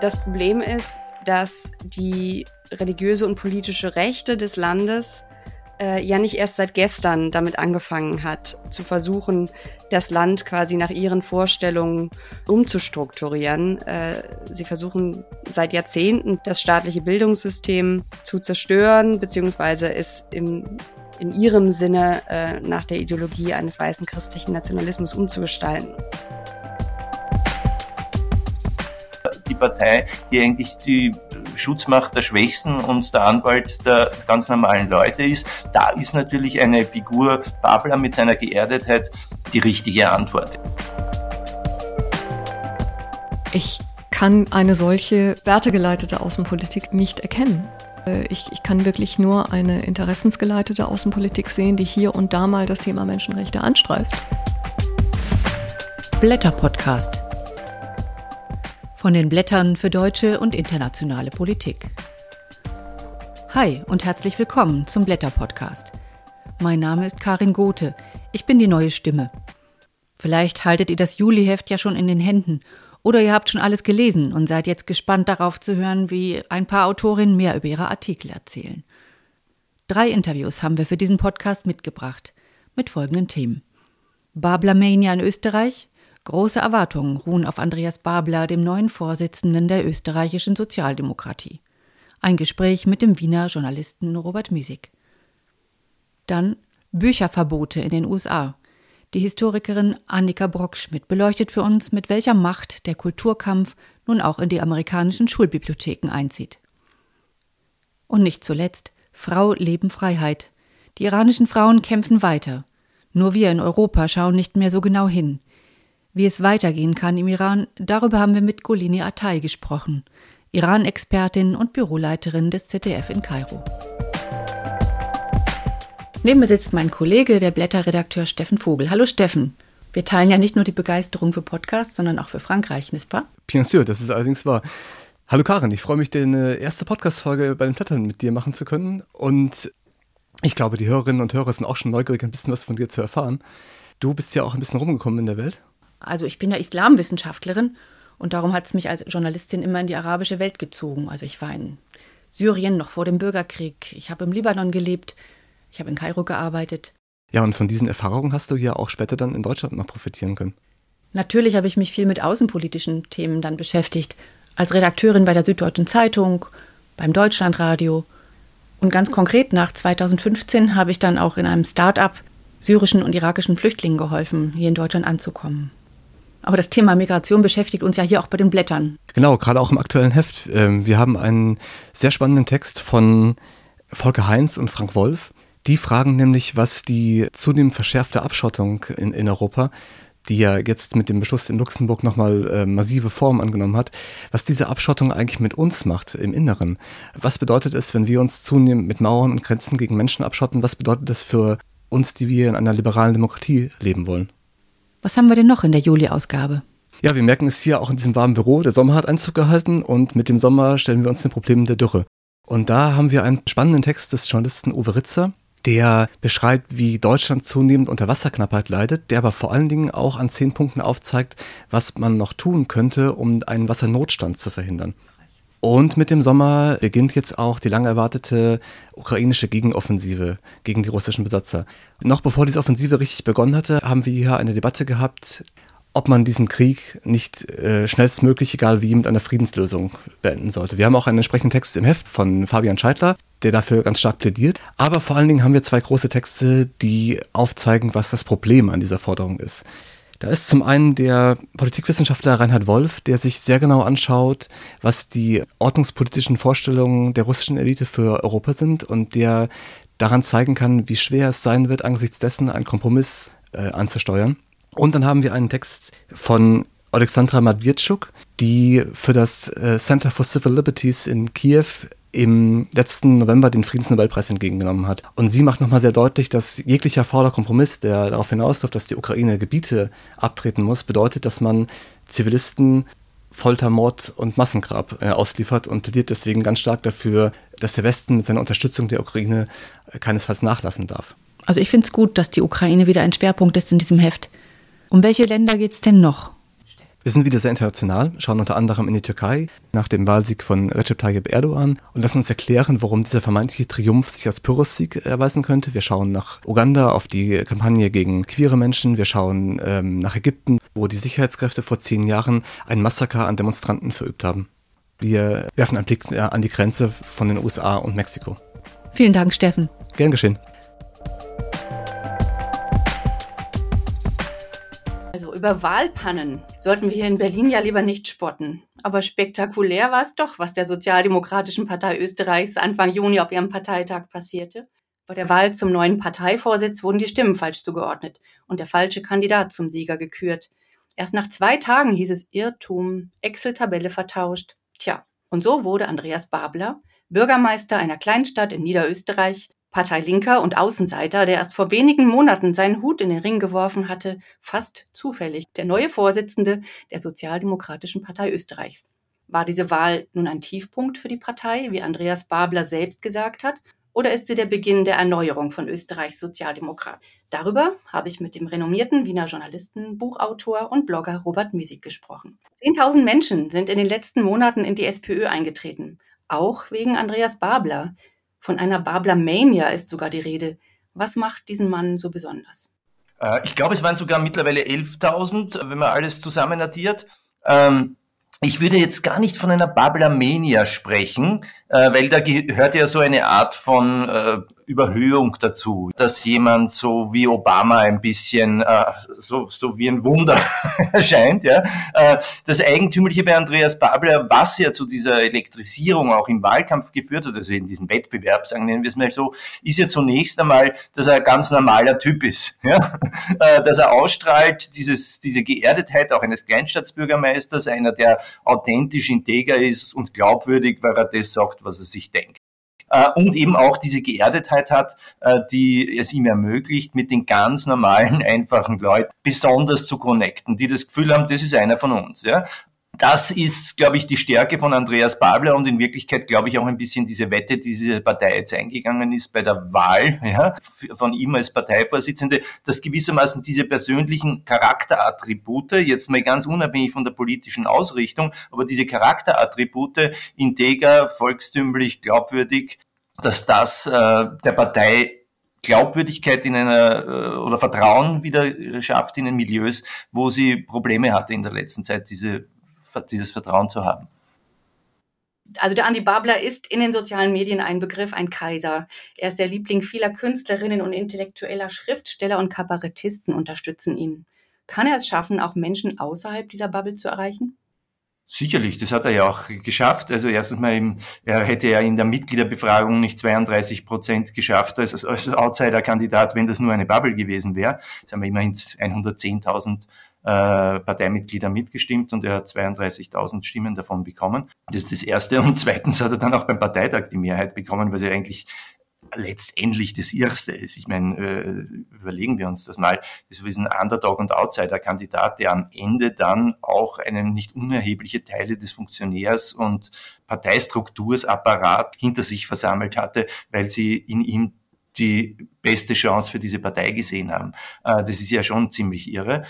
Das Problem ist, dass die religiöse und politische Rechte des Landes äh, ja nicht erst seit gestern damit angefangen hat, zu versuchen, das Land quasi nach ihren Vorstellungen umzustrukturieren. Äh, sie versuchen seit Jahrzehnten das staatliche Bildungssystem zu zerstören, beziehungsweise es im in ihrem Sinne äh, nach der Ideologie eines weißen christlichen Nationalismus umzugestalten. Partei, die eigentlich die Schutzmacht der Schwächsten und der Anwalt der ganz normalen Leute ist. Da ist natürlich eine Figur Babler mit seiner Geerdetheit die richtige Antwort. Ich kann eine solche wertegeleitete Außenpolitik nicht erkennen. Äh, ich, ich, kann wirklich nur eine interessensgeleitete Außenpolitik sehen, die hier und da mal das Thema Menschenrechte anstreift. Blätter Podcast von den Blättern für deutsche und internationale Politik. Hi und herzlich willkommen zum Blätter Podcast. Mein Name ist Karin Gothe. Ich bin die neue Stimme. Vielleicht haltet ihr das Juliheft ja schon in den Händen oder ihr habt schon alles gelesen und seid jetzt gespannt darauf zu hören, wie ein paar Autorinnen mehr über ihre Artikel erzählen. Drei Interviews haben wir für diesen Podcast mitgebracht mit folgenden Themen. Babler Mania in Österreich, Große Erwartungen ruhen auf Andreas Babler, dem neuen Vorsitzenden der österreichischen Sozialdemokratie. Ein Gespräch mit dem Wiener Journalisten Robert Miesig. Dann Bücherverbote in den USA. Die Historikerin Annika Brockschmidt beleuchtet für uns, mit welcher Macht der Kulturkampf nun auch in die amerikanischen Schulbibliotheken einzieht. Und nicht zuletzt Frau Leben Freiheit. Die iranischen Frauen kämpfen weiter. Nur wir in Europa schauen nicht mehr so genau hin. Wie es weitergehen kann im Iran, darüber haben wir mit Golini Atay gesprochen, Iran-Expertin und Büroleiterin des ZDF in Kairo. Neben mir sitzt mein Kollege, der Blätterredakteur Steffen Vogel. Hallo Steffen. Wir teilen ja nicht nur die Begeisterung für Podcasts, sondern auch für Frankreich, nicht wahr? Bien sûr, das ist allerdings wahr. Hallo Karin, ich freue mich, deine erste Podcast-Folge bei den Blättern mit dir machen zu können. Und ich glaube, die Hörerinnen und Hörer sind auch schon neugierig, ein bisschen was von dir zu erfahren. Du bist ja auch ein bisschen rumgekommen in der Welt. Also ich bin ja Islamwissenschaftlerin und darum hat es mich als Journalistin immer in die arabische Welt gezogen. Also ich war in Syrien noch vor dem Bürgerkrieg, ich habe im Libanon gelebt, ich habe in Kairo gearbeitet. Ja, und von diesen Erfahrungen hast du ja auch später dann in Deutschland noch profitieren können. Natürlich habe ich mich viel mit außenpolitischen Themen dann beschäftigt. Als Redakteurin bei der Süddeutschen Zeitung, beim Deutschlandradio. Und ganz konkret nach 2015 habe ich dann auch in einem Start-up syrischen und irakischen Flüchtlingen geholfen, hier in Deutschland anzukommen. Aber das Thema Migration beschäftigt uns ja hier auch bei den Blättern. Genau, gerade auch im aktuellen Heft. Ähm, wir haben einen sehr spannenden Text von Volker Heinz und Frank Wolf. Die fragen nämlich, was die zunehmend verschärfte Abschottung in, in Europa, die ja jetzt mit dem Beschluss in Luxemburg nochmal äh, massive Form angenommen hat, was diese Abschottung eigentlich mit uns macht im Inneren. Was bedeutet es, wenn wir uns zunehmend mit Mauern und Grenzen gegen Menschen abschotten? Was bedeutet das für uns, die wir in einer liberalen Demokratie leben wollen? Was haben wir denn noch in der Juli-Ausgabe? Ja, wir merken es hier auch in diesem warmen Büro. Der Sommer hat Einzug gehalten und mit dem Sommer stellen wir uns den Problemen der Dürre. Und da haben wir einen spannenden Text des Journalisten Uwe Ritzer, der beschreibt, wie Deutschland zunehmend unter Wasserknappheit leidet, der aber vor allen Dingen auch an zehn Punkten aufzeigt, was man noch tun könnte, um einen Wassernotstand zu verhindern. Und mit dem Sommer beginnt jetzt auch die lang erwartete ukrainische Gegenoffensive gegen die russischen Besatzer. Noch bevor diese Offensive richtig begonnen hatte, haben wir hier eine Debatte gehabt, ob man diesen Krieg nicht äh, schnellstmöglich, egal wie, mit einer Friedenslösung beenden sollte. Wir haben auch einen entsprechenden Text im Heft von Fabian Scheidler, der dafür ganz stark plädiert. Aber vor allen Dingen haben wir zwei große Texte, die aufzeigen, was das Problem an dieser Forderung ist. Da ist zum einen der Politikwissenschaftler Reinhard Wolf, der sich sehr genau anschaut, was die ordnungspolitischen Vorstellungen der russischen Elite für Europa sind und der daran zeigen kann, wie schwer es sein wird, angesichts dessen einen Kompromiss äh, anzusteuern. Und dann haben wir einen Text von Alexandra Madwirtschuk, die für das äh, Center for Civil Liberties in Kiew im letzten November den Friedensnobelpreis entgegengenommen hat. Und sie macht nochmal sehr deutlich, dass jeglicher fauler Kompromiss, der darauf hinausläuft, dass die Ukraine Gebiete abtreten muss, bedeutet, dass man Zivilisten Folter, Mord und Massengrab äh, ausliefert und plädiert deswegen ganz stark dafür, dass der Westen mit seiner Unterstützung der Ukraine äh, keinesfalls nachlassen darf. Also ich finde es gut, dass die Ukraine wieder ein Schwerpunkt ist in diesem Heft. Um welche Länder geht es denn noch? Wir sind wieder sehr international, schauen unter anderem in die Türkei nach dem Wahlsieg von Recep Tayyip Erdogan und lassen uns erklären, warum dieser vermeintliche Triumph sich als Pyrrhus-Sieg erweisen könnte. Wir schauen nach Uganda auf die Kampagne gegen queere Menschen. Wir schauen ähm, nach Ägypten, wo die Sicherheitskräfte vor zehn Jahren ein Massaker an Demonstranten verübt haben. Wir werfen einen Blick äh, an die Grenze von den USA und Mexiko. Vielen Dank, Steffen. Gern geschehen. Über Wahlpannen sollten wir hier in Berlin ja lieber nicht spotten. Aber spektakulär war es doch, was der Sozialdemokratischen Partei Österreichs Anfang Juni auf ihrem Parteitag passierte. Bei der Wahl zum neuen Parteivorsitz wurden die Stimmen falsch zugeordnet und der falsche Kandidat zum Sieger gekürt. Erst nach zwei Tagen hieß es Irrtum, Excel-Tabelle vertauscht. Tja, und so wurde Andreas Babler, Bürgermeister einer Kleinstadt in Niederösterreich, Parteilinker und Außenseiter, der erst vor wenigen Monaten seinen Hut in den Ring geworfen hatte, fast zufällig der neue Vorsitzende der Sozialdemokratischen Partei Österreichs. War diese Wahl nun ein Tiefpunkt für die Partei, wie Andreas Babler selbst gesagt hat, oder ist sie der Beginn der Erneuerung von Österreichs Sozialdemokrat? Darüber habe ich mit dem renommierten Wiener Journalisten, Buchautor und Blogger Robert Miesig gesprochen. Zehntausend Menschen sind in den letzten Monaten in die SPÖ eingetreten, auch wegen Andreas Babler, von einer Babler-Mania ist sogar die Rede. Was macht diesen Mann so besonders? Äh, ich glaube, es waren sogar mittlerweile 11.000, wenn man alles zusammen addiert. Ich würde jetzt gar nicht von einer Babler-Mania sprechen, äh, weil da gehört ja so eine Art von äh, Überhöhung dazu, dass jemand so wie Obama ein bisschen äh, so, so wie ein Wunder erscheint. Ja. Äh, das Eigentümliche bei Andreas Babler, was ja zu dieser Elektrisierung auch im Wahlkampf geführt hat, also in diesem Wettbewerb, sagen nennen wir es mal so, ist ja zunächst einmal, dass er ein ganz normaler Typ ist. Ja. Äh, dass er ausstrahlt, dieses, diese Geerdetheit auch eines Kleinstaatsbürgermeisters, einer, der authentisch integer ist und glaubwürdig, weil er das sagt, was er sich denkt und eben auch diese Geerdetheit hat, äh, die es ihm ermöglicht, mit den ganz normalen, einfachen Leuten besonders zu connecten, die das Gefühl haben, das ist einer von uns. Ja? Das ist, glaube ich, die Stärke von Andreas Babler und in Wirklichkeit, glaube ich, auch ein bisschen diese Wette, die diese Partei jetzt eingegangen ist bei der Wahl ja, von ihm als Parteivorsitzende, dass gewissermaßen diese persönlichen Charakterattribute, jetzt mal ganz unabhängig von der politischen Ausrichtung, aber diese Charakterattribute, integer, volkstümlich, glaubwürdig, dass das äh, der Partei Glaubwürdigkeit in einer äh, oder Vertrauen wieder schafft in den Milieus, wo sie Probleme hatte in der letzten Zeit, diese dieses Vertrauen zu haben. Also der Andi Babler ist in den sozialen Medien ein Begriff, ein Kaiser. Er ist der Liebling vieler Künstlerinnen und intellektueller Schriftsteller und Kabarettisten unterstützen ihn. Kann er es schaffen, auch Menschen außerhalb dieser Bubble zu erreichen? Sicherlich, das hat er ja auch geschafft. Also erstens mal, im, er hätte ja in der Mitgliederbefragung nicht 32 Prozent geschafft als, als Outsider-Kandidat, wenn das nur eine Bubble gewesen wäre. Das haben wir immerhin 110.000 äh, Parteimitglieder mitgestimmt und er hat 32.000 Stimmen davon bekommen. Das ist das Erste. Und zweitens hat er dann auch beim Parteitag die Mehrheit bekommen, weil sie eigentlich letztendlich das Erste ist. Ich meine, äh, überlegen wir uns das mal. Das ist ein Underdog- und Outsider-Kandidat, der am Ende dann auch einen nicht unerhebliche Teile des Funktionärs- und Parteistruktursapparat hinter sich versammelt hatte, weil sie in ihm die beste Chance für diese Partei gesehen haben. Äh, das ist ja schon ziemlich irre.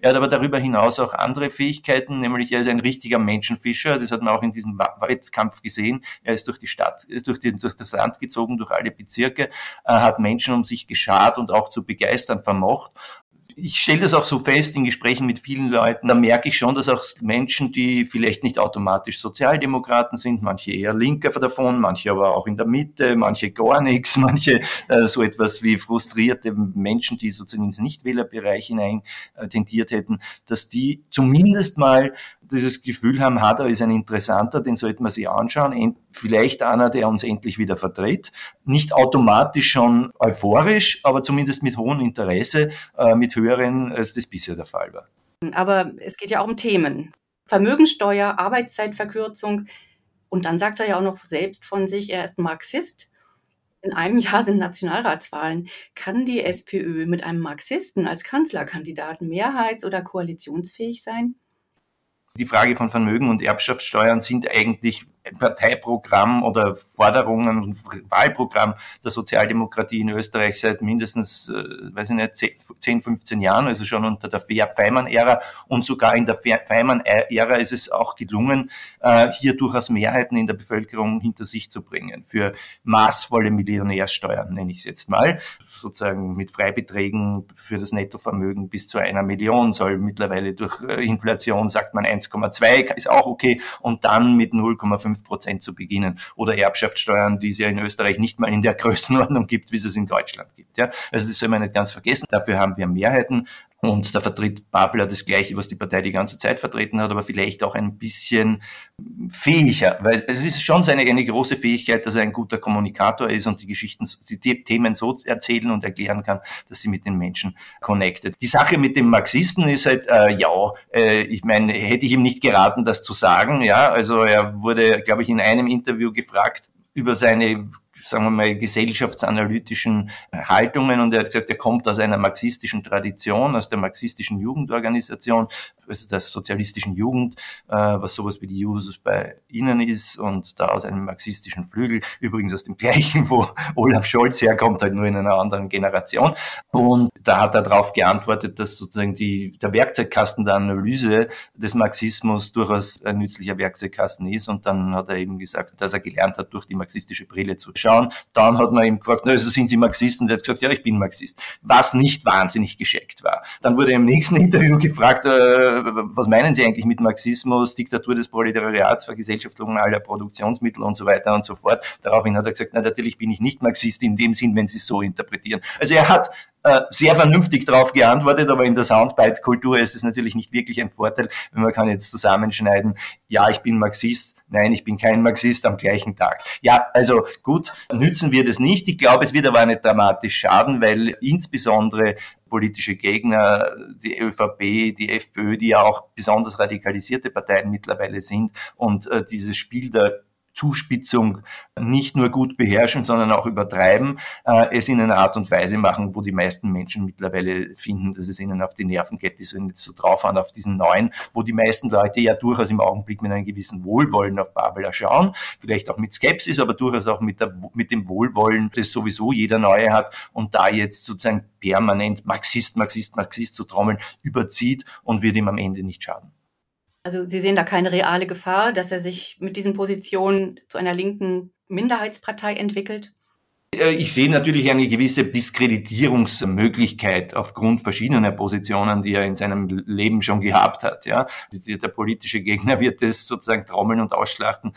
Er hat aber darüber hinaus auch andere Fähigkeiten, nämlich er ist ein richtiger Menschenfischer. Das hat man auch in diesem Wettkampf gesehen. Er ist durch die Stadt, durch, die, durch das Land gezogen, durch alle Bezirke, hat Menschen um sich geschart und auch zu begeistern vermocht ich stelle das auch so fest in Gesprächen mit vielen Leuten, da merke ich schon, dass auch Menschen, die vielleicht nicht automatisch Sozialdemokraten sind, manche eher linker davon, manche aber auch in der Mitte, manche gar nichts, manche äh, so etwas wie frustrierte Menschen, die sozusagen ins Nichtwählerbereich hinein äh, tendiert hätten, dass die zumindest mal dieses Gefühl haben, ha, da ist ein Interessanter, den sollten wir sich anschauen, vielleicht einer, der uns endlich wieder vertritt. Nicht automatisch schon euphorisch, aber zumindest mit hohem Interesse, äh, mit höheren, als das bisher der Fall war. Aber es geht ja auch um Themen. Vermögensteuer, Arbeitszeitverkürzung. Und dann sagt er ja auch noch selbst von sich, er ist Marxist. In einem Jahr sind Nationalratswahlen. Kann die SPÖ mit einem Marxisten als Kanzlerkandidaten mehrheits- oder koalitionsfähig sein? Die Frage von Vermögen und Erbschaftssteuern sind eigentlich Parteiprogramm oder Forderungen und Wahlprogramm der Sozialdemokratie in Österreich seit mindestens, äh, weiß ich nicht, 10, 15 Jahren, also schon unter der Feimann-Ära. Und sogar in der Feimann-Ära ist es auch gelungen, äh, hier durchaus Mehrheiten in der Bevölkerung hinter sich zu bringen. Für maßvolle Millionärsteuern, nenne ich es jetzt mal sozusagen mit Freibeträgen für das Nettovermögen bis zu einer Million soll mittlerweile durch äh, Inflation, sagt man 1,2, ist auch okay, und dann mit 0,5 Prozent zu beginnen. Oder Erbschaftssteuern, die es ja in Österreich nicht mal in der Größenordnung gibt, wie es es in Deutschland gibt. Ja? Also das soll man nicht ganz vergessen. Dafür haben wir Mehrheiten. Und da vertritt Babler das Gleiche, was die Partei die ganze Zeit vertreten hat, aber vielleicht auch ein bisschen fähiger, weil es ist schon seine eine große Fähigkeit, dass er ein guter Kommunikator ist und die Geschichten, die Themen so erzählen und erklären kann, dass sie mit den Menschen connected. Die Sache mit dem Marxisten ist halt, äh, ja, äh, ich meine, hätte ich ihm nicht geraten, das zu sagen, ja, also er wurde, glaube ich, in einem Interview gefragt über seine sagen wir mal, gesellschaftsanalytischen Haltungen und er hat gesagt, er kommt aus einer marxistischen Tradition, aus der marxistischen Jugendorganisation, also der sozialistischen Jugend, äh, was sowas wie die Jusos bei Ihnen ist und da aus einem marxistischen Flügel, übrigens aus dem gleichen, wo Olaf Scholz herkommt, halt nur in einer anderen Generation. Und da hat er darauf geantwortet, dass sozusagen die, der Werkzeugkasten der Analyse des Marxismus durchaus ein nützlicher Werkzeugkasten ist. Und dann hat er eben gesagt, dass er gelernt hat, durch die marxistische Brille zu schauen. Dann hat man ihm gefragt, na, also sind Sie Marxist? Und er hat gesagt, ja, ich bin Marxist. Was nicht wahnsinnig gescheckt war. Dann wurde er im nächsten Interview gefragt, äh, was meinen Sie eigentlich mit Marxismus, Diktatur des Proletariats, Vergesellschaftung aller Produktionsmittel und so weiter und so fort. Daraufhin hat er gesagt, na, natürlich bin ich nicht Marxist in dem Sinn, wenn Sie es so interpretieren. Also er hat sehr vernünftig darauf geantwortet, aber in der Soundbite-Kultur ist es natürlich nicht wirklich ein Vorteil, wenn man kann jetzt zusammenschneiden, ja, ich bin Marxist, nein, ich bin kein Marxist am gleichen Tag. Ja, also gut, nützen wir das nicht. Ich glaube, es wird aber nicht dramatisch schaden, weil insbesondere politische Gegner, die ÖVP, die FPÖ, die ja auch besonders radikalisierte Parteien mittlerweile sind und äh, dieses Spiel der Zuspitzung nicht nur gut beherrschen, sondern auch übertreiben, äh, es in einer Art und Weise machen, wo die meisten Menschen mittlerweile finden, dass es ihnen auf die Nerven geht, die sollen nicht so drauf an auf diesen neuen, wo die meisten Leute ja durchaus im Augenblick mit einem gewissen Wohlwollen auf Babel schauen, vielleicht auch mit Skepsis, aber durchaus auch mit, der, mit dem Wohlwollen, das sowieso jeder Neue hat und da jetzt sozusagen permanent Marxist, Marxist, Marxist zu trommeln, überzieht und wird ihm am Ende nicht schaden. Also Sie sehen da keine reale Gefahr, dass er sich mit diesen Positionen zu einer linken Minderheitspartei entwickelt? Äh, ich sehe natürlich eine gewisse Diskreditierungsmöglichkeit aufgrund verschiedener Positionen, die er in seinem Leben schon gehabt hat. Ja, der politische Gegner wird es sozusagen trommeln und ausschlachten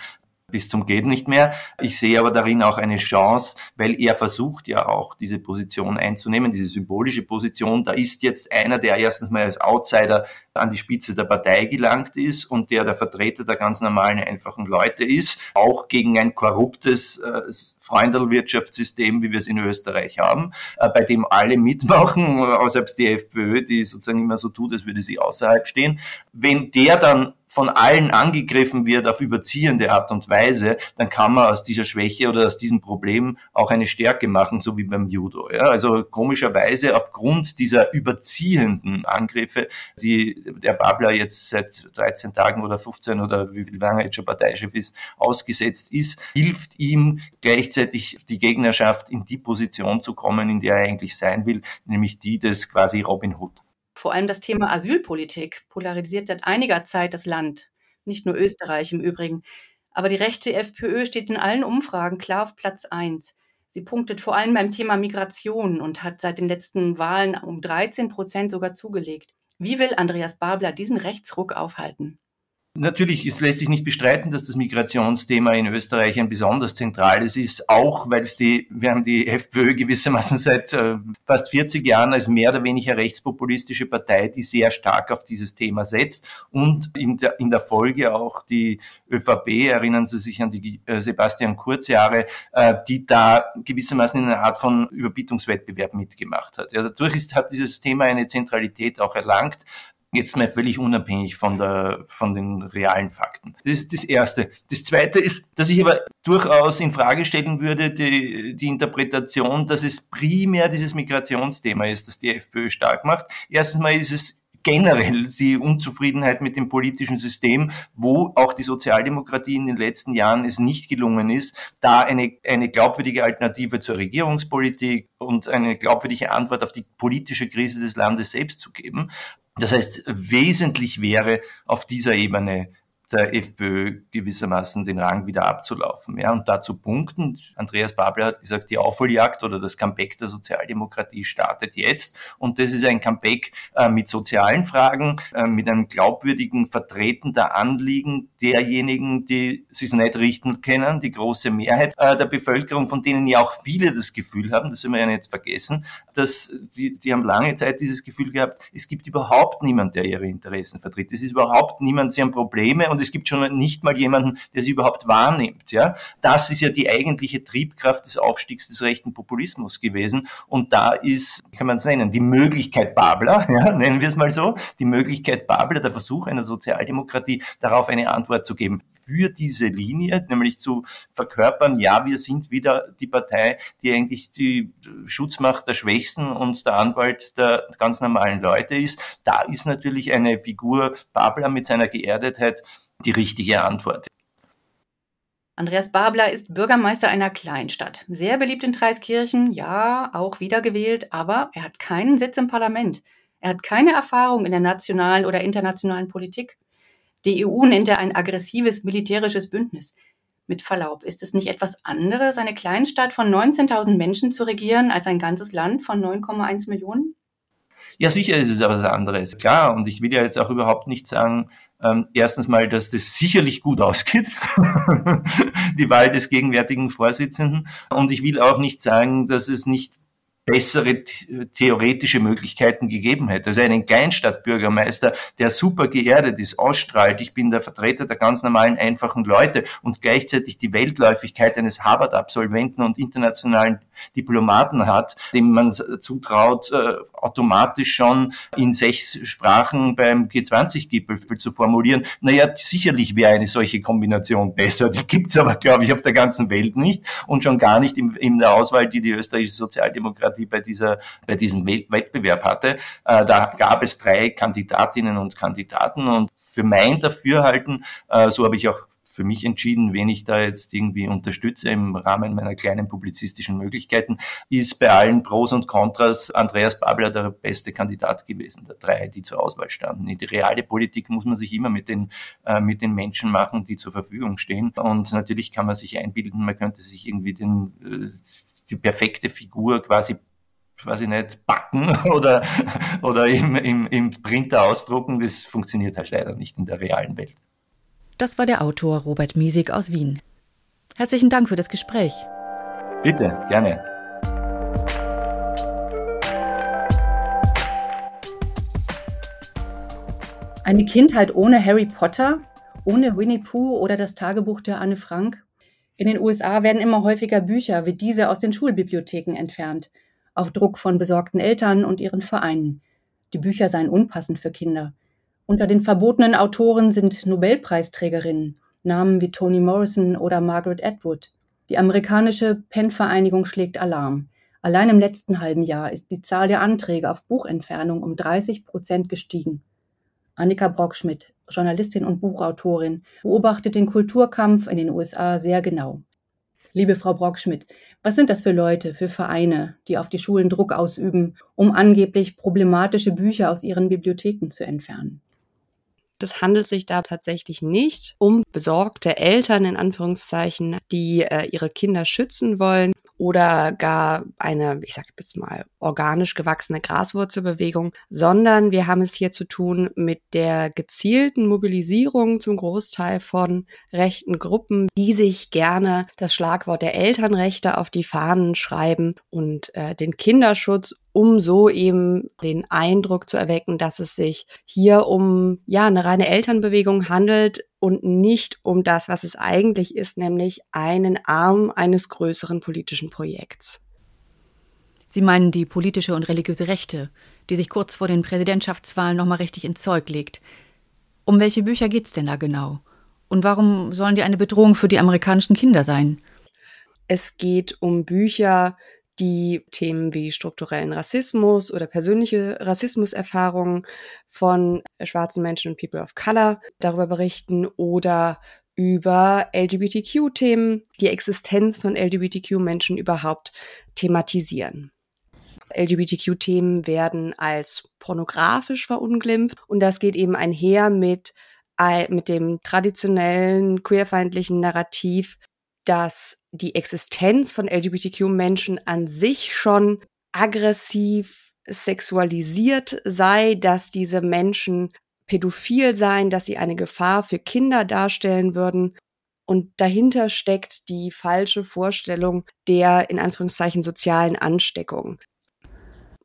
bis zum geht nicht mehr. Ich sehe aber darin auch eine Chance, weil er versucht ja auch diese Position einzunehmen, diese symbolische Position. Da ist jetzt einer, der erstens mal als Outsider an die Spitze der Partei gelangt ist und der der Vertreter der ganz normalen, einfachen Leute ist, auch gegen ein korruptes äh, Freundelwirtschaftssystem, wie wir es in Österreich haben, äh, bei dem alle mitmachen, außer die FPÖ, die sozusagen immer so tut, als würde sie außerhalb stehen. Wenn der dann von allen angegriffen wird auf überziehende Art und Weise, dann kann man aus dieser Schwäche oder aus diesem Problem auch eine Stärke machen, so wie beim Judo. Ja? Also komischerweise aufgrund dieser überziehenden Angriffe, die der Babler jetzt seit 13 Tagen oder 15 oder wie lange jetzt schon Parteichef ist, ausgesetzt ist, hilft ihm gleichzeitig die Gegnerschaft in die Position zu kommen, in der er eigentlich sein will, nämlich die des quasi Robin Hood. Vor allem das Thema Asylpolitik polarisiert seit einiger Zeit das Land, nicht nur Österreich im Übrigen. Aber die rechte FPÖ steht in allen Umfragen klar auf Platz 1. Sie punktet vor allem beim Thema Migration und hat seit den letzten Wahlen um 13 Prozent sogar zugelegt. Wie will Andreas Babler diesen Rechtsruck aufhalten? Natürlich, es lässt sich nicht bestreiten, dass das Migrationsthema in Österreich ein besonders zentrales ist, auch weil es die, wir haben die FPÖ gewissermaßen seit äh, fast 40 Jahren als mehr oder weniger rechtspopulistische Partei, die sehr stark auf dieses Thema setzt und in der, in der Folge auch die ÖVP, erinnern Sie sich an die äh, Sebastian Kurz Jahre, äh, die da gewissermaßen in einer Art von Überbietungswettbewerb mitgemacht hat. Ja, dadurch ist, hat dieses Thema eine Zentralität auch erlangt. Jetzt mal völlig unabhängig von, der, von den realen Fakten. Das ist das Erste. Das Zweite ist, dass ich aber durchaus in Frage stellen würde, die, die Interpretation, dass es primär dieses Migrationsthema ist, das die FPÖ stark macht. Erstens mal ist es generell die Unzufriedenheit mit dem politischen System, wo auch die Sozialdemokratie in den letzten Jahren es nicht gelungen ist, da eine, eine glaubwürdige Alternative zur Regierungspolitik und eine glaubwürdige Antwort auf die politische Krise des Landes selbst zu geben. Das heißt, wesentlich wäre auf dieser Ebene der FPÖ gewissermaßen den Rang wieder abzulaufen. Ja, und dazu punkten. Andreas Babler hat gesagt, die Aufholjagd oder das Comeback der Sozialdemokratie startet jetzt. Und das ist ein Comeback äh, mit sozialen Fragen, äh, mit einem glaubwürdigen Vertreten der Anliegen derjenigen, die sich nicht richten können, die große Mehrheit äh, der Bevölkerung, von denen ja auch viele das Gefühl haben, das soll man ja nicht vergessen, dass die, die haben lange Zeit dieses Gefühl gehabt, es gibt überhaupt niemand, der ihre Interessen vertritt. Es ist überhaupt niemand, sie haben Probleme und es gibt schon nicht mal jemanden, der sie überhaupt wahrnimmt. Ja, das ist ja die eigentliche Triebkraft des Aufstiegs des rechten Populismus gewesen. Und da ist, kann man es nennen, die Möglichkeit Babler, ja, nennen wir es mal so, die Möglichkeit Babler, der Versuch einer Sozialdemokratie, darauf eine Antwort zu geben für diese Linie, nämlich zu verkörpern, ja, wir sind wieder die Partei, die eigentlich die Schutzmacht der Schwächsten und der Anwalt der ganz normalen Leute ist. Da ist natürlich eine Figur Babler mit seiner Geerdetheit die richtige Antwort. Andreas Babler ist Bürgermeister einer Kleinstadt. Sehr beliebt in Treiskirchen, ja, auch wiedergewählt, aber er hat keinen Sitz im Parlament. Er hat keine Erfahrung in der nationalen oder internationalen Politik. Die EU nennt er ein aggressives militärisches Bündnis. Mit Verlaub, ist es nicht etwas anderes, eine Kleinstadt von 19.000 Menschen zu regieren, als ein ganzes Land von 9,1 Millionen? Ja, sicher ist es aber was anderes, klar. Und ich will ja jetzt auch überhaupt nicht sagen, ähm, erstens mal, dass das sicherlich gut ausgeht, die Wahl des gegenwärtigen Vorsitzenden. Und ich will auch nicht sagen, dass es nicht bessere theoretische Möglichkeiten gegeben hätte. Also einen Kleinstadtbürgermeister, der super geerdet ist, ausstrahlt, ich bin der Vertreter der ganz normalen, einfachen Leute und gleichzeitig die Weltläufigkeit eines Harvard-Absolventen und internationalen Diplomaten hat, dem man zutraut, äh, automatisch schon in sechs Sprachen beim G20-Gipfel zu formulieren. Naja, sicherlich wäre eine solche Kombination besser. Die gibt's aber, glaube ich, auf der ganzen Welt nicht und schon gar nicht in, in der Auswahl, die die österreichische Sozialdemokratie bei, dieser, bei diesem Wettbewerb hatte. Äh, da gab es drei Kandidatinnen und Kandidaten und für mein Dafürhalten, äh, so habe ich auch für mich entschieden, wen ich da jetzt irgendwie unterstütze im Rahmen meiner kleinen publizistischen Möglichkeiten, ist bei allen Pros und Kontras Andreas Babler der beste Kandidat gewesen, der drei, die zur Auswahl standen. In die reale Politik muss man sich immer mit den, äh, mit den Menschen machen, die zur Verfügung stehen. Und natürlich kann man sich einbilden, man könnte sich irgendwie den, äh, die perfekte Figur quasi weiß ich nicht, backen oder, oder im, im, im Printer ausdrucken. Das funktioniert halt leider nicht in der realen Welt. Das war der Autor Robert Miesig aus Wien. Herzlichen Dank für das Gespräch. Bitte, gerne. Eine Kindheit ohne Harry Potter, ohne Winnie Pooh oder das Tagebuch der Anne Frank? In den USA werden immer häufiger Bücher wie diese aus den Schulbibliotheken entfernt, auf Druck von besorgten Eltern und ihren Vereinen. Die Bücher seien unpassend für Kinder. Unter den verbotenen Autoren sind Nobelpreisträgerinnen, Namen wie Toni Morrison oder Margaret Atwood. Die amerikanische PEN-Vereinigung schlägt Alarm. Allein im letzten halben Jahr ist die Zahl der Anträge auf Buchentfernung um 30 Prozent gestiegen. Annika Brockschmidt, Journalistin und Buchautorin, beobachtet den Kulturkampf in den USA sehr genau. Liebe Frau Brockschmidt, was sind das für Leute, für Vereine, die auf die Schulen Druck ausüben, um angeblich problematische Bücher aus ihren Bibliotheken zu entfernen? Das handelt sich da tatsächlich nicht um besorgte Eltern in Anführungszeichen, die äh, ihre Kinder schützen wollen oder gar eine, ich sag jetzt mal, organisch gewachsene Graswurzelbewegung, sondern wir haben es hier zu tun mit der gezielten Mobilisierung zum Großteil von rechten Gruppen, die sich gerne das Schlagwort der Elternrechte auf die Fahnen schreiben und äh, den Kinderschutz um so eben den Eindruck zu erwecken, dass es sich hier um ja eine reine Elternbewegung handelt und nicht um das, was es eigentlich ist, nämlich einen Arm eines größeren politischen Projekts. Sie meinen die politische und religiöse Rechte, die sich kurz vor den Präsidentschaftswahlen nochmal richtig ins Zeug legt. Um welche Bücher geht's denn da genau? Und warum sollen die eine Bedrohung für die amerikanischen Kinder sein? Es geht um Bücher, die Themen wie strukturellen Rassismus oder persönliche Rassismuserfahrungen von schwarzen Menschen und People of Color darüber berichten oder über LGBTQ-Themen, die Existenz von LGBTQ-Menschen überhaupt thematisieren. LGBTQ-Themen werden als pornografisch verunglimpft und das geht eben einher mit, mit dem traditionellen queerfeindlichen Narrativ, dass die Existenz von LGBTQ-Menschen an sich schon aggressiv sexualisiert sei, dass diese Menschen pädophil seien, dass sie eine Gefahr für Kinder darstellen würden. Und dahinter steckt die falsche Vorstellung der in Anführungszeichen sozialen Ansteckung.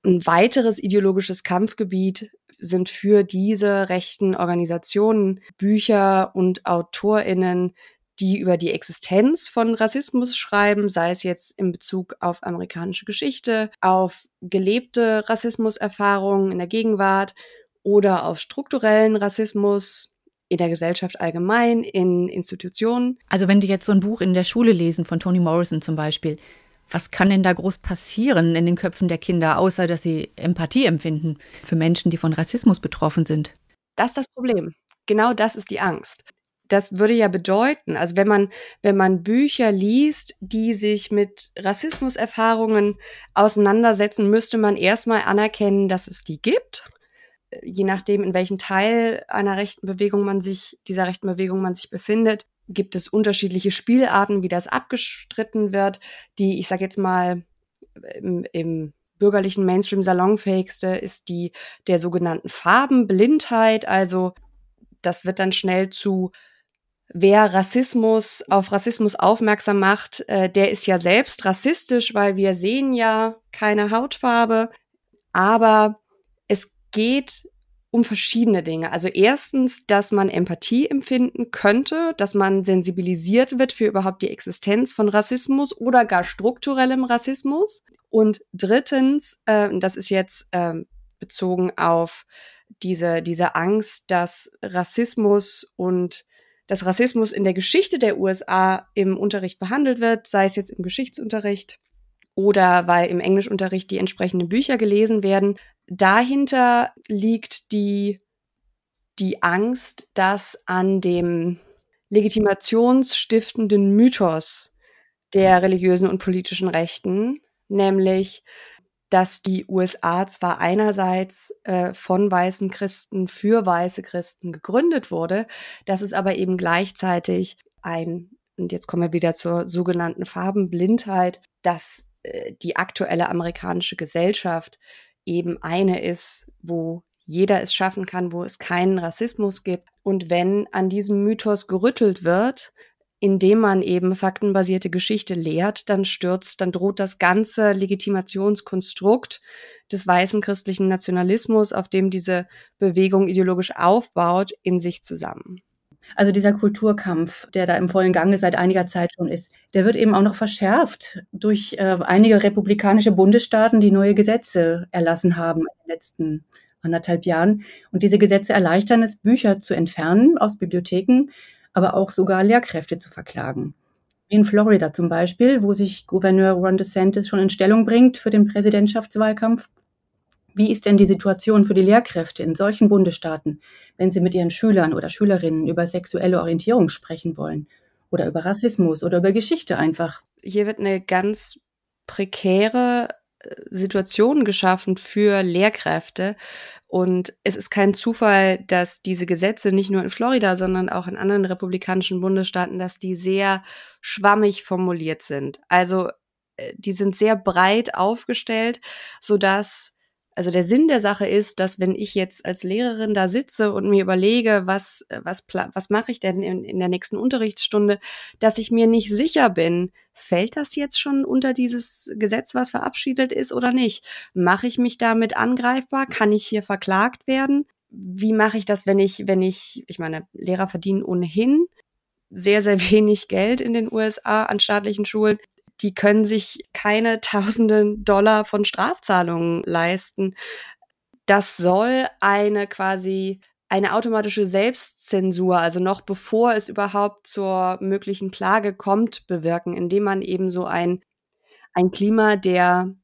Ein weiteres ideologisches Kampfgebiet sind für diese rechten Organisationen Bücher und Autorinnen, die über die Existenz von Rassismus schreiben, sei es jetzt in Bezug auf amerikanische Geschichte, auf gelebte Rassismuserfahrungen in der Gegenwart oder auf strukturellen Rassismus in der Gesellschaft allgemein, in Institutionen. Also wenn die jetzt so ein Buch in der Schule lesen von Toni Morrison zum Beispiel, was kann denn da groß passieren in den Köpfen der Kinder, außer dass sie Empathie empfinden für Menschen, die von Rassismus betroffen sind? Das ist das Problem. Genau das ist die Angst das würde ja bedeuten, also wenn man, wenn man Bücher liest, die sich mit Rassismuserfahrungen auseinandersetzen, müsste man erstmal anerkennen, dass es die gibt. Je nachdem, in welchem Teil einer rechten Bewegung man sich, dieser rechten Bewegung man sich befindet, gibt es unterschiedliche Spielarten, wie das abgestritten wird, die, ich sage jetzt mal, im, im bürgerlichen Mainstream salonfähigste ist die der sogenannten Farbenblindheit. Also das wird dann schnell zu wer Rassismus auf Rassismus aufmerksam macht, äh, der ist ja selbst rassistisch, weil wir sehen ja keine Hautfarbe. Aber es geht um verschiedene Dinge. Also erstens, dass man Empathie empfinden könnte, dass man sensibilisiert wird für überhaupt die Existenz von Rassismus oder gar strukturellem Rassismus. Und drittens, äh, das ist jetzt äh, bezogen auf diese, diese Angst, dass Rassismus und dass Rassismus in der Geschichte der USA im Unterricht behandelt wird, sei es jetzt im Geschichtsunterricht oder weil im Englischunterricht die entsprechenden Bücher gelesen werden. Dahinter liegt die, die Angst, dass an dem legitimationsstiftenden Mythos der religiösen und politischen Rechten, nämlich dass die USA zwar einerseits äh, von weißen Christen für weiße Christen gegründet wurde, dass es aber eben gleichzeitig ein, und jetzt kommen wir wieder zur sogenannten Farbenblindheit, dass äh, die aktuelle amerikanische Gesellschaft eben eine ist, wo jeder es schaffen kann, wo es keinen Rassismus gibt. Und wenn an diesem Mythos gerüttelt wird, indem man eben faktenbasierte Geschichte lehrt, dann stürzt, dann droht das ganze Legitimationskonstrukt des weißen christlichen Nationalismus, auf dem diese Bewegung ideologisch aufbaut, in sich zusammen. Also dieser Kulturkampf, der da im vollen Gange seit einiger Zeit schon ist, der wird eben auch noch verschärft durch äh, einige republikanische Bundesstaaten, die neue Gesetze erlassen haben in den letzten anderthalb Jahren. Und diese Gesetze erleichtern es, Bücher zu entfernen aus Bibliotheken aber auch sogar Lehrkräfte zu verklagen. In Florida zum Beispiel, wo sich Gouverneur Ron DeSantis schon in Stellung bringt für den Präsidentschaftswahlkampf. Wie ist denn die Situation für die Lehrkräfte in solchen Bundesstaaten, wenn sie mit ihren Schülern oder Schülerinnen über sexuelle Orientierung sprechen wollen? Oder über Rassismus oder über Geschichte einfach? Hier wird eine ganz prekäre äh, Situation geschaffen für Lehrkräfte, und es ist kein Zufall, dass diese Gesetze nicht nur in Florida, sondern auch in anderen republikanischen Bundesstaaten, dass die sehr schwammig formuliert sind. Also äh, die sind sehr breit aufgestellt, so dass also der Sinn der Sache ist, dass wenn ich jetzt als Lehrerin da sitze und mir überlege, was, was, was mache ich denn in, in der nächsten Unterrichtsstunde, dass ich mir nicht sicher bin, fällt das jetzt schon unter dieses Gesetz, was verabschiedet ist oder nicht? Mache ich mich damit angreifbar? Kann ich hier verklagt werden? Wie mache ich das, wenn ich, wenn ich, ich meine, Lehrer verdienen ohnehin sehr, sehr wenig Geld in den USA an staatlichen Schulen die können sich keine tausenden Dollar von Strafzahlungen leisten. Das soll eine quasi eine automatische Selbstzensur, also noch bevor es überhaupt zur möglichen Klage kommt, bewirken, indem man eben so ein ein Klima der,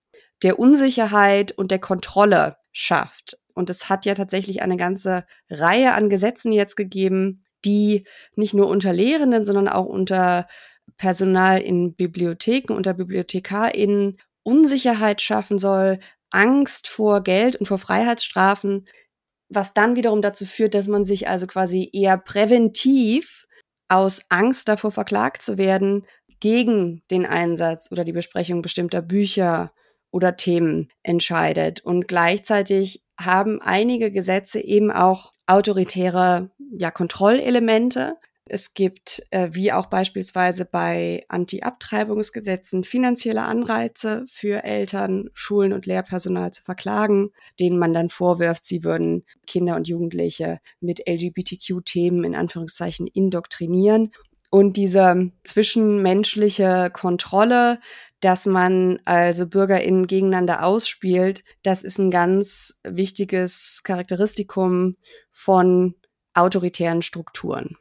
der Unsicherheit und der Kontrolle schafft. Und es hat ja tatsächlich eine ganze Reihe an Gesetzen jetzt gegeben, die nicht nur unter Lehrenden, sondern auch unter Personal in Bibliotheken, unter BibliothekarInnen Unsicherheit schaffen soll, Angst vor Geld und vor Freiheitsstrafen, was dann wiederum dazu führt, dass man sich also quasi eher präventiv aus Angst davor verklagt zu werden, gegen den Einsatz oder die Besprechung bestimmter Bücher oder Themen entscheidet. Und gleichzeitig haben einige Gesetze eben auch autoritäre ja, Kontrollelemente. Es gibt, äh, wie auch beispielsweise bei Anti-Abtreibungsgesetzen, finanzielle Anreize für Eltern, Schulen und Lehrpersonal zu verklagen, denen man dann vorwirft, sie würden Kinder und Jugendliche mit LGBTQ-Themen in Anführungszeichen indoktrinieren. Und diese zwischenmenschliche Kontrolle, dass man also BürgerInnen gegeneinander ausspielt, das ist ein ganz wichtiges Charakteristikum von autoritären Strukturen.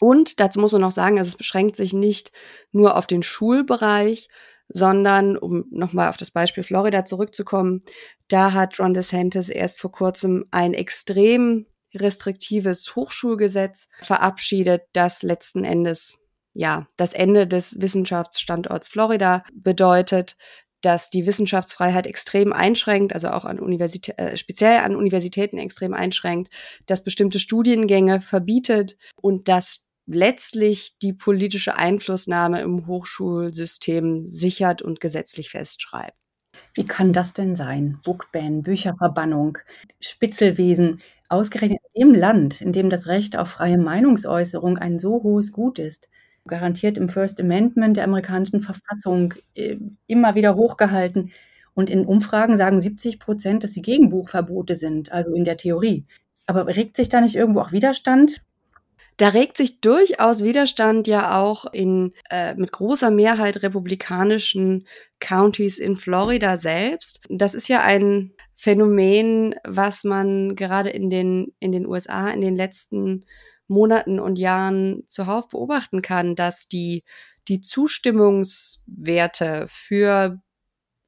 Und dazu muss man noch sagen, also es beschränkt sich nicht nur auf den Schulbereich, sondern, um nochmal auf das Beispiel Florida zurückzukommen, da hat Ron DeSantis erst vor kurzem ein extrem restriktives Hochschulgesetz verabschiedet, das letzten Endes ja das Ende des Wissenschaftsstandorts Florida bedeutet, dass die Wissenschaftsfreiheit extrem einschränkt, also auch an Universitä äh, speziell an Universitäten extrem einschränkt, dass bestimmte Studiengänge verbietet und dass letztlich die politische Einflussnahme im Hochschulsystem sichert und gesetzlich festschreibt. Wie kann das denn sein? Bookban, Bücherverbannung, Spitzelwesen, ausgerechnet dem Land, in dem das Recht auf freie Meinungsäußerung ein so hohes Gut ist, garantiert im First Amendment der amerikanischen Verfassung äh, immer wieder hochgehalten. Und in Umfragen sagen 70 Prozent, dass sie gegen Buchverbote sind, also in der Theorie. Aber regt sich da nicht irgendwo auch Widerstand? Da regt sich durchaus Widerstand ja auch in äh, mit großer Mehrheit republikanischen Counties in Florida selbst. Das ist ja ein Phänomen, was man gerade in den in den USA in den letzten Monaten und Jahren zuhauf beobachten kann, dass die die Zustimmungswerte für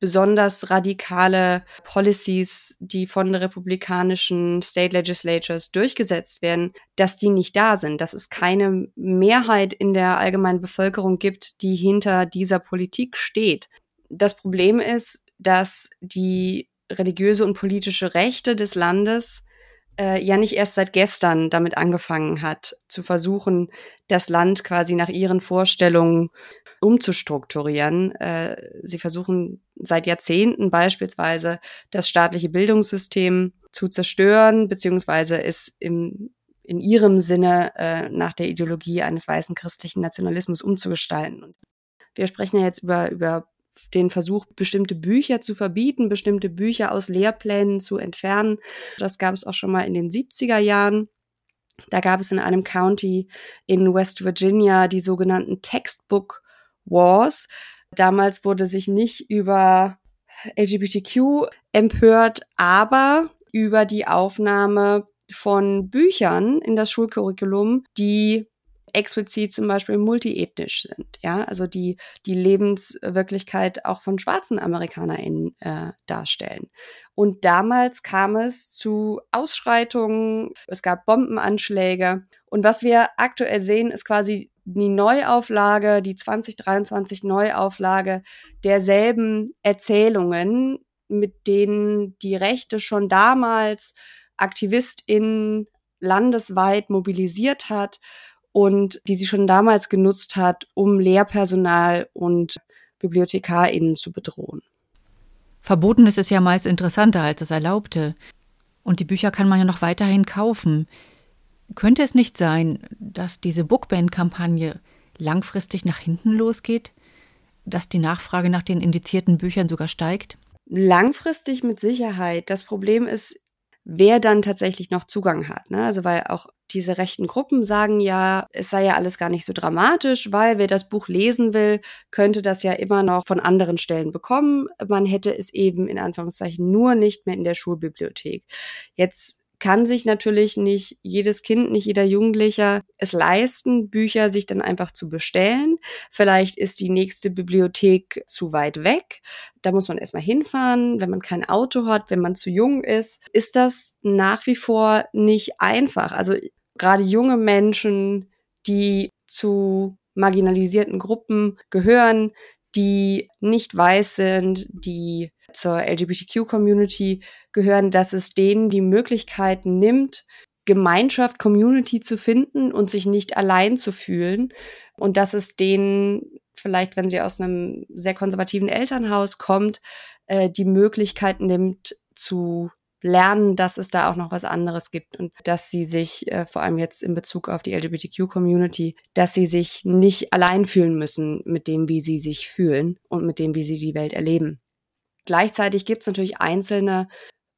besonders radikale Policies, die von republikanischen State Legislatures durchgesetzt werden, dass die nicht da sind, dass es keine Mehrheit in der allgemeinen Bevölkerung gibt, die hinter dieser Politik steht. Das Problem ist, dass die religiöse und politische Rechte des Landes äh, ja nicht erst seit gestern damit angefangen hat, zu versuchen, das Land quasi nach ihren Vorstellungen umzustrukturieren. Äh, sie versuchen seit Jahrzehnten beispielsweise das staatliche Bildungssystem zu zerstören, beziehungsweise es im, in ihrem Sinne äh, nach der Ideologie eines weißen christlichen Nationalismus umzugestalten. Wir sprechen ja jetzt über, über den Versuch, bestimmte Bücher zu verbieten, bestimmte Bücher aus Lehrplänen zu entfernen. Das gab es auch schon mal in den 70er Jahren. Da gab es in einem County in West Virginia die sogenannten Textbook Wars. Damals wurde sich nicht über LGBTQ empört, aber über die Aufnahme von Büchern in das Schulcurriculum, die explizit zum Beispiel multiethnisch sind, ja, also die die Lebenswirklichkeit auch von schwarzen AmerikanerInnen äh, darstellen. Und damals kam es zu Ausschreitungen, es gab Bombenanschläge. Und was wir aktuell sehen, ist quasi die Neuauflage, die 2023 Neuauflage derselben Erzählungen, mit denen die Rechte schon damals AktivistInnen landesweit mobilisiert hat und die sie schon damals genutzt hat, um Lehrpersonal und BibliothekarInnen zu bedrohen. Verbotenes ist ja meist interessanter als das Erlaubte. Und die Bücher kann man ja noch weiterhin kaufen. Könnte es nicht sein, dass diese Bookband-Kampagne langfristig nach hinten losgeht? Dass die Nachfrage nach den indizierten Büchern sogar steigt? Langfristig mit Sicherheit. Das Problem ist, wer dann tatsächlich noch Zugang hat. Ne? Also weil auch diese rechten Gruppen sagen ja, es sei ja alles gar nicht so dramatisch, weil wer das Buch lesen will, könnte das ja immer noch von anderen Stellen bekommen. Man hätte es eben in Anführungszeichen nur nicht mehr in der Schulbibliothek. Jetzt kann sich natürlich nicht jedes Kind, nicht jeder Jugendlicher es leisten, Bücher sich dann einfach zu bestellen. Vielleicht ist die nächste Bibliothek zu weit weg. Da muss man erstmal hinfahren. Wenn man kein Auto hat, wenn man zu jung ist, ist das nach wie vor nicht einfach. Also gerade junge Menschen, die zu marginalisierten Gruppen gehören, die nicht weiß sind, die zur LGBTQ-Community gehören, dass es denen die Möglichkeit nimmt, Gemeinschaft, Community zu finden und sich nicht allein zu fühlen. Und dass es denen vielleicht, wenn sie aus einem sehr konservativen Elternhaus kommt, äh, die Möglichkeit nimmt zu lernen, dass es da auch noch was anderes gibt und dass sie sich, äh, vor allem jetzt in Bezug auf die LGBTQ-Community, dass sie sich nicht allein fühlen müssen mit dem, wie sie sich fühlen und mit dem, wie sie die Welt erleben. Gleichzeitig gibt es natürlich einzelne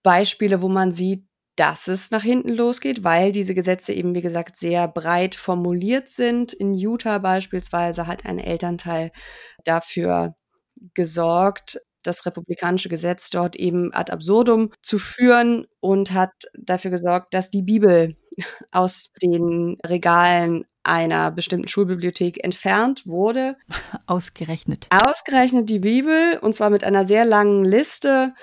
Beispiele, wo man sieht, dass es nach hinten losgeht, weil diese Gesetze eben, wie gesagt, sehr breit formuliert sind. In Utah beispielsweise hat ein Elternteil dafür gesorgt, das republikanische Gesetz dort eben ad absurdum zu führen und hat dafür gesorgt, dass die Bibel aus den Regalen einer bestimmten Schulbibliothek entfernt wurde. Ausgerechnet. Ausgerechnet die Bibel und zwar mit einer sehr langen Liste,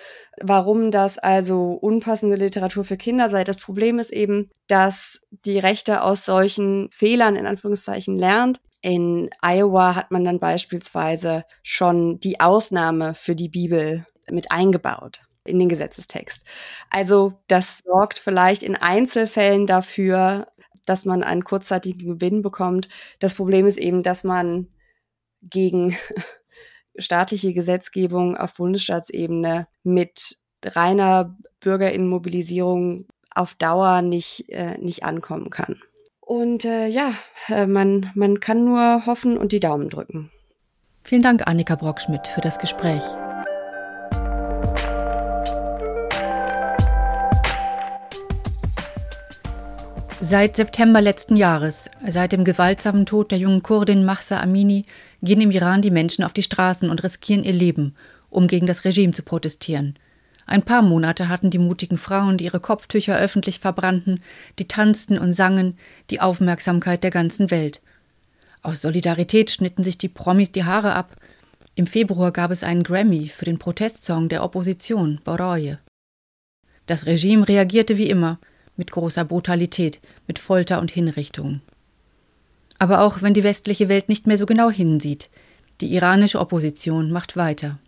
warum das also unpassende Literatur für Kinder sei. Das Problem ist eben, dass die Rechte aus solchen Fehlern in Anführungszeichen lernt. In Iowa hat man dann beispielsweise schon die Ausnahme für die Bibel mit eingebaut in den Gesetzestext. Also das sorgt vielleicht in Einzelfällen dafür, dass man einen kurzzeitigen Gewinn bekommt. Das Problem ist eben, dass man gegen staatliche Gesetzgebung auf Bundesstaatsebene mit reiner Bürgerinnenmobilisierung auf Dauer nicht, äh, nicht ankommen kann. Und äh, ja, äh, man, man kann nur hoffen und die Daumen drücken. Vielen Dank, Annika Brockschmidt, für das Gespräch. Seit September letzten Jahres, seit dem gewaltsamen Tod der jungen Kurdin Mahsa Amini, gehen im Iran die Menschen auf die Straßen und riskieren ihr Leben, um gegen das Regime zu protestieren. Ein paar Monate hatten die mutigen Frauen, die ihre Kopftücher öffentlich verbrannten, die tanzten und sangen, die Aufmerksamkeit der ganzen Welt. Aus Solidarität schnitten sich die Promis die Haare ab. Im Februar gab es einen Grammy für den Protestsong der Opposition, Boroye. Das Regime reagierte wie immer – mit großer Brutalität, mit Folter und Hinrichtung. Aber auch wenn die westliche Welt nicht mehr so genau hinsieht, die iranische Opposition macht weiter.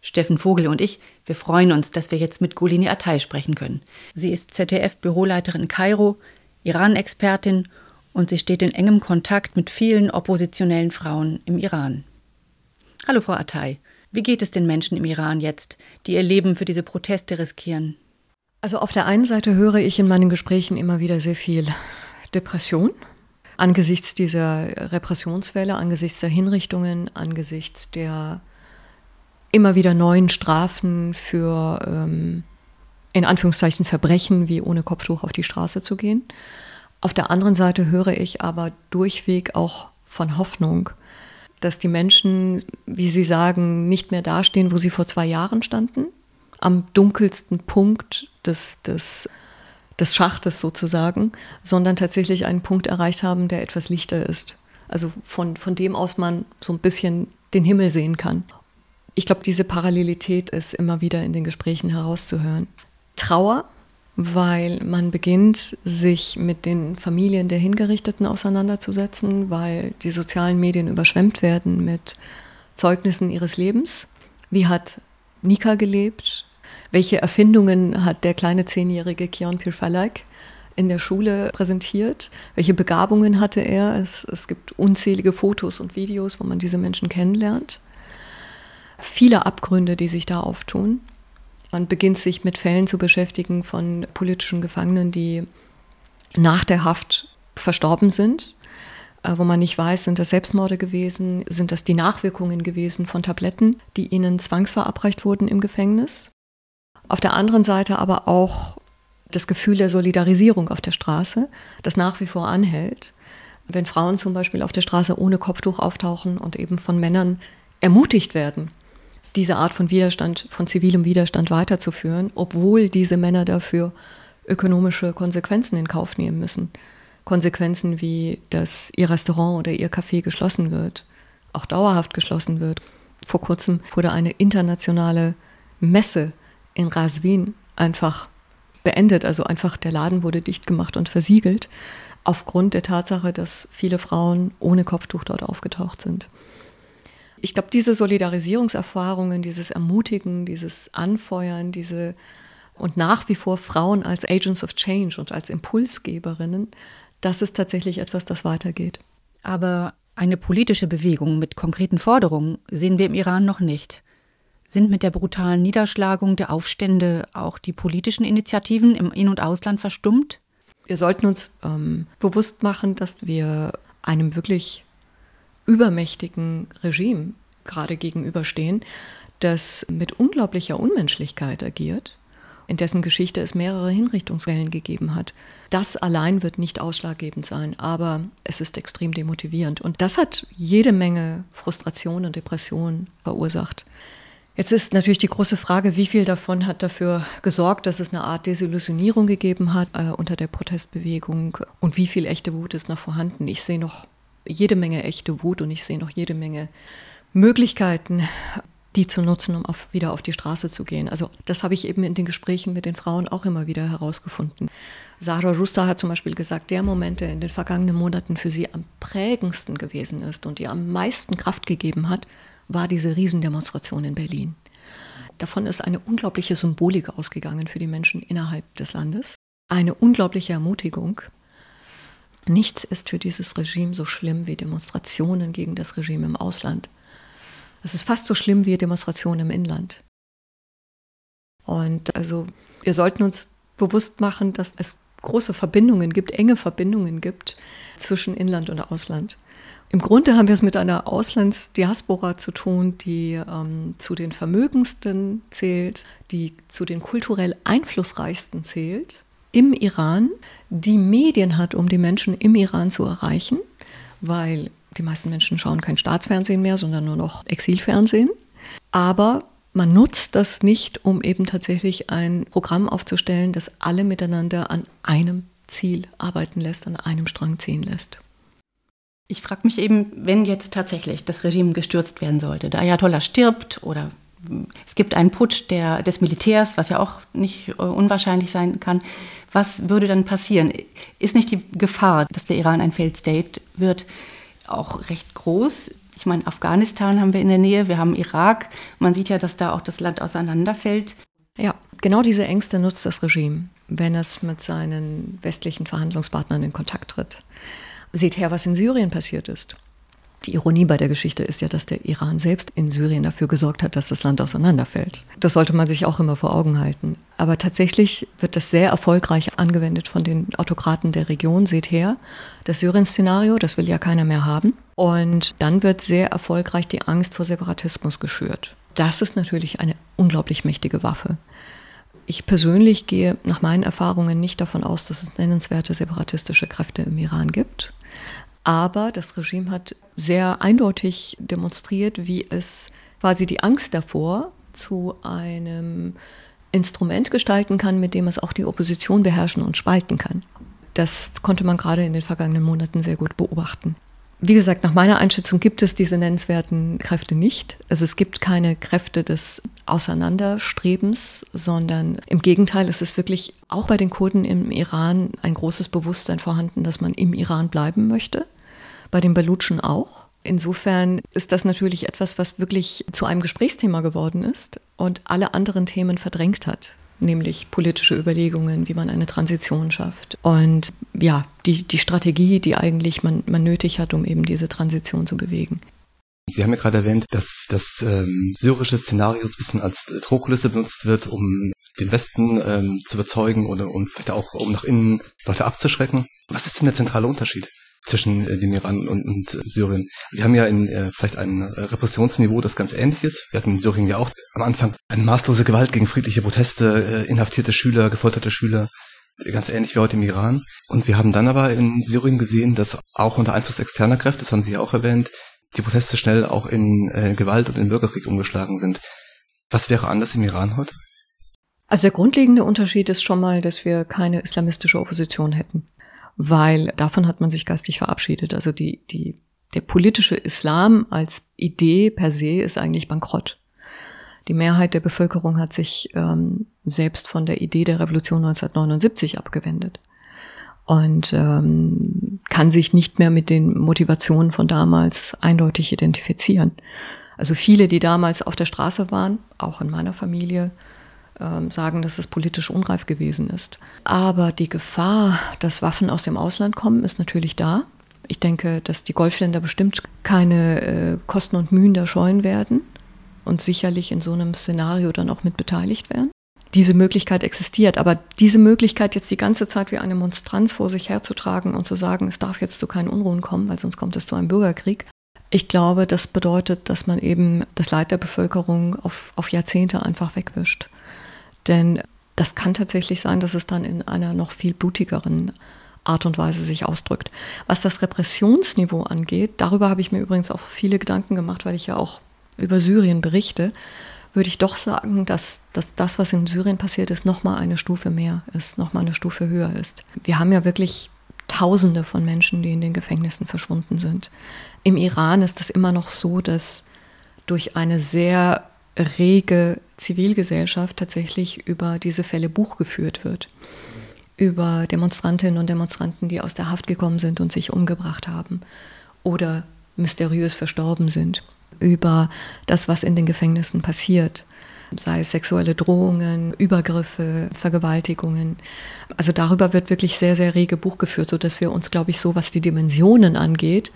Steffen Vogel und ich, wir freuen uns, dass wir jetzt mit Gulini Atay sprechen können. Sie ist ZDF-Büroleiterin in Kairo, Iran-Expertin und sie steht in engem Kontakt mit vielen oppositionellen Frauen im Iran. Hallo, Frau Atay. Wie geht es den Menschen im Iran jetzt, die ihr Leben für diese Proteste riskieren? Also auf der einen Seite höre ich in meinen Gesprächen immer wieder sehr viel Depression angesichts dieser Repressionswelle, angesichts der Hinrichtungen, angesichts der immer wieder neuen Strafen für ähm, in Anführungszeichen Verbrechen wie ohne Kopftuch auf die Straße zu gehen. Auf der anderen Seite höre ich aber durchweg auch von Hoffnung, dass die Menschen, wie Sie sagen, nicht mehr dastehen, wo sie vor zwei Jahren standen, am dunkelsten Punkt des, des, des Schachtes sozusagen, sondern tatsächlich einen Punkt erreicht haben, der etwas lichter ist. Also von, von dem aus man so ein bisschen den Himmel sehen kann. Ich glaube, diese Parallelität ist immer wieder in den Gesprächen herauszuhören. Trauer, weil man beginnt, sich mit den Familien der Hingerichteten auseinanderzusetzen, weil die sozialen Medien überschwemmt werden mit Zeugnissen ihres Lebens. Wie hat Nika gelebt? Welche Erfindungen hat der kleine zehnjährige Kian Pirfalak in der Schule präsentiert? Welche Begabungen hatte er? Es, es gibt unzählige Fotos und Videos, wo man diese Menschen kennenlernt. Viele Abgründe, die sich da auftun. Man beginnt sich mit Fällen zu beschäftigen von politischen Gefangenen, die nach der Haft verstorben sind, äh, wo man nicht weiß, sind das Selbstmorde gewesen, sind das die Nachwirkungen gewesen von Tabletten, die ihnen zwangsverabreicht wurden im Gefängnis. Auf der anderen Seite aber auch das Gefühl der Solidarisierung auf der Straße, das nach wie vor anhält. Wenn Frauen zum Beispiel auf der Straße ohne Kopftuch auftauchen und eben von Männern ermutigt werden, diese Art von Widerstand, von zivilem Widerstand weiterzuführen, obwohl diese Männer dafür ökonomische Konsequenzen in Kauf nehmen müssen. Konsequenzen wie, dass ihr Restaurant oder ihr Café geschlossen wird, auch dauerhaft geschlossen wird. Vor kurzem wurde eine internationale Messe in Raswin einfach beendet, also einfach der Laden wurde dicht gemacht und versiegelt, aufgrund der Tatsache, dass viele Frauen ohne Kopftuch dort aufgetaucht sind. Ich glaube, diese Solidarisierungserfahrungen, dieses Ermutigen, dieses Anfeuern, diese und nach wie vor Frauen als Agents of Change und als Impulsgeberinnen, das ist tatsächlich etwas, das weitergeht. Aber eine politische Bewegung mit konkreten Forderungen sehen wir im Iran noch nicht. Sind mit der brutalen Niederschlagung der Aufstände auch die politischen Initiativen im In- und Ausland verstummt? Wir sollten uns ähm, bewusst machen, dass wir einem wirklich übermächtigen Regime gerade gegenüberstehen, das mit unglaublicher Unmenschlichkeit agiert, in dessen Geschichte es mehrere Hinrichtungswellen gegeben hat. Das allein wird nicht ausschlaggebend sein, aber es ist extrem demotivierend. Und das hat jede Menge Frustration und Depression verursacht. Jetzt ist natürlich die große Frage, wie viel davon hat dafür gesorgt, dass es eine Art Desillusionierung gegeben hat äh, unter der Protestbewegung und wie viel echte Wut ist noch vorhanden. Ich sehe noch jede Menge echte Wut und ich sehe noch jede Menge Möglichkeiten, die zu nutzen, um auf, wieder auf die Straße zu gehen. Also das habe ich eben in den Gesprächen mit den Frauen auch immer wieder herausgefunden. Sarah Rusta hat zum Beispiel gesagt, der Moment, der in den vergangenen Monaten für sie am prägendsten gewesen ist und ihr am meisten Kraft gegeben hat, war diese Riesendemonstration in Berlin. Davon ist eine unglaubliche Symbolik ausgegangen für die Menschen innerhalb des Landes. Eine unglaubliche Ermutigung. Nichts ist für dieses Regime so schlimm wie Demonstrationen gegen das Regime im Ausland. Es ist fast so schlimm wie Demonstrationen im Inland. Und also wir sollten uns bewusst machen, dass es große Verbindungen gibt, enge Verbindungen gibt zwischen Inland und Ausland. Im Grunde haben wir es mit einer Auslandsdiaspora zu tun, die ähm, zu den vermögendsten zählt, die zu den kulturell einflussreichsten zählt im Iran, die Medien hat, um die Menschen im Iran zu erreichen, weil die meisten Menschen schauen kein Staatsfernsehen mehr, sondern nur noch Exilfernsehen. Aber man nutzt das nicht, um eben tatsächlich ein Programm aufzustellen, das alle miteinander an einem Ziel arbeiten lässt, an einem Strang ziehen lässt. Ich frage mich eben, wenn jetzt tatsächlich das Regime gestürzt werden sollte, der Ayatollah stirbt oder es gibt einen Putsch der, des Militärs, was ja auch nicht äh, unwahrscheinlich sein kann. Was würde dann passieren? Ist nicht die Gefahr, dass der Iran ein Failed State wird, auch recht groß? Ich meine, Afghanistan haben wir in der Nähe, wir haben Irak. Man sieht ja, dass da auch das Land auseinanderfällt. Ja, genau diese Ängste nutzt das Regime, wenn es mit seinen westlichen Verhandlungspartnern in Kontakt tritt. Seht her, was in Syrien passiert ist. Die Ironie bei der Geschichte ist ja, dass der Iran selbst in Syrien dafür gesorgt hat, dass das Land auseinanderfällt. Das sollte man sich auch immer vor Augen halten. Aber tatsächlich wird das sehr erfolgreich angewendet von den Autokraten der Region. Seht her, das Syrien-Szenario, das will ja keiner mehr haben. Und dann wird sehr erfolgreich die Angst vor Separatismus geschürt. Das ist natürlich eine unglaublich mächtige Waffe. Ich persönlich gehe nach meinen Erfahrungen nicht davon aus, dass es nennenswerte separatistische Kräfte im Iran gibt. Aber das Regime hat sehr eindeutig demonstriert, wie es quasi die Angst davor zu einem Instrument gestalten kann, mit dem es auch die Opposition beherrschen und spalten kann. Das konnte man gerade in den vergangenen Monaten sehr gut beobachten. Wie gesagt, nach meiner Einschätzung gibt es diese nennenswerten Kräfte nicht. Also es gibt keine Kräfte des Auseinanderstrebens, sondern im Gegenteil, es ist wirklich auch bei den Kurden im Iran ein großes Bewusstsein vorhanden, dass man im Iran bleiben möchte bei den Balutschen auch. Insofern ist das natürlich etwas, was wirklich zu einem Gesprächsthema geworden ist und alle anderen Themen verdrängt hat, nämlich politische Überlegungen, wie man eine Transition schafft und ja, die, die Strategie, die eigentlich man, man nötig hat, um eben diese Transition zu bewegen. Sie haben ja gerade erwähnt, dass das ähm, syrische Szenario ein bisschen als Drohkulisse benutzt wird, um den Westen ähm, zu überzeugen oder und vielleicht auch um nach innen Leute abzuschrecken. Was ist denn der zentrale Unterschied? Zwischen äh, dem Iran und, und äh, Syrien. Wir haben ja in äh, vielleicht ein äh, Repressionsniveau, das ganz ähnlich ist. Wir hatten in Syrien ja auch am Anfang eine maßlose Gewalt gegen friedliche Proteste, äh, inhaftierte Schüler, gefolterte Schüler, ganz ähnlich wie heute im Iran. Und wir haben dann aber in Syrien gesehen, dass auch unter Einfluss externer Kräfte, das haben Sie ja auch erwähnt, die Proteste schnell auch in äh, Gewalt und in Bürgerkrieg umgeschlagen sind. Was wäre anders im Iran heute? Also der grundlegende Unterschied ist schon mal, dass wir keine islamistische Opposition hätten, weil davon hat man sich geistig verabschiedet. Also die, die, der politische Islam als Idee per se ist eigentlich bankrott. Die Mehrheit der Bevölkerung hat sich ähm, selbst von der Idee der Revolution 1979 abgewendet und ähm, kann sich nicht mehr mit den Motivationen von damals eindeutig identifizieren. Also viele, die damals auf der Straße waren, auch in meiner Familie, sagen, dass es politisch unreif gewesen ist. Aber die Gefahr, dass Waffen aus dem Ausland kommen, ist natürlich da. Ich denke, dass die Golfländer bestimmt keine äh, Kosten und Mühen da scheuen werden und sicherlich in so einem Szenario dann auch mit beteiligt werden. Diese Möglichkeit existiert, aber diese Möglichkeit jetzt die ganze Zeit wie eine Monstranz vor sich herzutragen und zu sagen, es darf jetzt zu keinen Unruhen kommen, weil sonst kommt es zu einem Bürgerkrieg, ich glaube, das bedeutet, dass man eben das Leid der Bevölkerung auf, auf Jahrzehnte einfach wegwischt. Denn das kann tatsächlich sein, dass es dann in einer noch viel blutigeren Art und Weise sich ausdrückt. Was das Repressionsniveau angeht, darüber habe ich mir übrigens auch viele Gedanken gemacht, weil ich ja auch über Syrien berichte, würde ich doch sagen, dass, dass das, was in Syrien passiert ist, nochmal eine Stufe mehr ist, nochmal eine Stufe höher ist. Wir haben ja wirklich Tausende von Menschen, die in den Gefängnissen verschwunden sind. Im Iran ist es immer noch so, dass durch eine sehr rege Zivilgesellschaft tatsächlich über diese Fälle Buch geführt wird. Über Demonstrantinnen und Demonstranten, die aus der Haft gekommen sind und sich umgebracht haben oder mysteriös verstorben sind. Über das, was in den Gefängnissen passiert sei es sexuelle Drohungen, Übergriffe, Vergewaltigungen. Also darüber wird wirklich sehr, sehr rege Buch geführt, sodass wir uns, glaube ich, so was die Dimensionen angeht,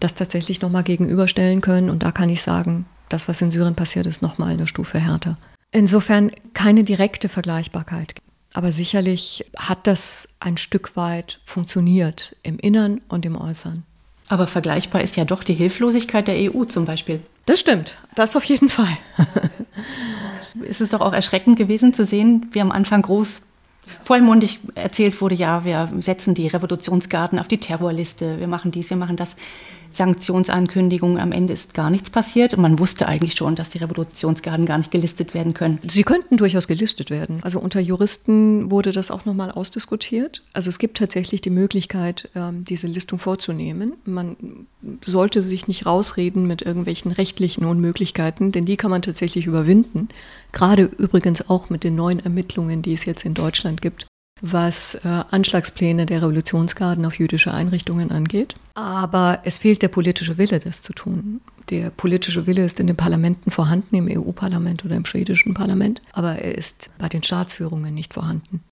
das tatsächlich nochmal gegenüberstellen können. Und da kann ich sagen, das, was in Syrien passiert ist, nochmal eine Stufe härter. Insofern keine direkte Vergleichbarkeit. Aber sicherlich hat das ein Stück weit funktioniert im Innern und im Äußern. Aber vergleichbar ist ja doch die Hilflosigkeit der EU zum Beispiel. Das stimmt, das auf jeden Fall. ist es doch auch erschreckend gewesen zu sehen, wie am Anfang groß vollmundig erzählt wurde, ja, wir setzen die Revolutionsgarden auf die Terrorliste, wir machen dies, wir machen das. Sanktionsankündigungen. Am Ende ist gar nichts passiert. Und man wusste eigentlich schon, dass die Revolutionsgarden gar nicht gelistet werden können. Sie könnten durchaus gelistet werden. Also unter Juristen wurde das auch nochmal ausdiskutiert. Also es gibt tatsächlich die Möglichkeit, ähm, diese Listung vorzunehmen. Man sollte sich nicht rausreden mit irgendwelchen rechtlichen Unmöglichkeiten, denn die kann man tatsächlich überwinden. Gerade übrigens auch mit den neuen Ermittlungen, die es jetzt in Deutschland gibt was äh, Anschlagspläne der Revolutionsgarden auf jüdische Einrichtungen angeht. Aber es fehlt der politische Wille, das zu tun. Der politische Wille ist in den Parlamenten vorhanden, im EU-Parlament oder im schwedischen Parlament, aber er ist bei den Staatsführungen nicht vorhanden.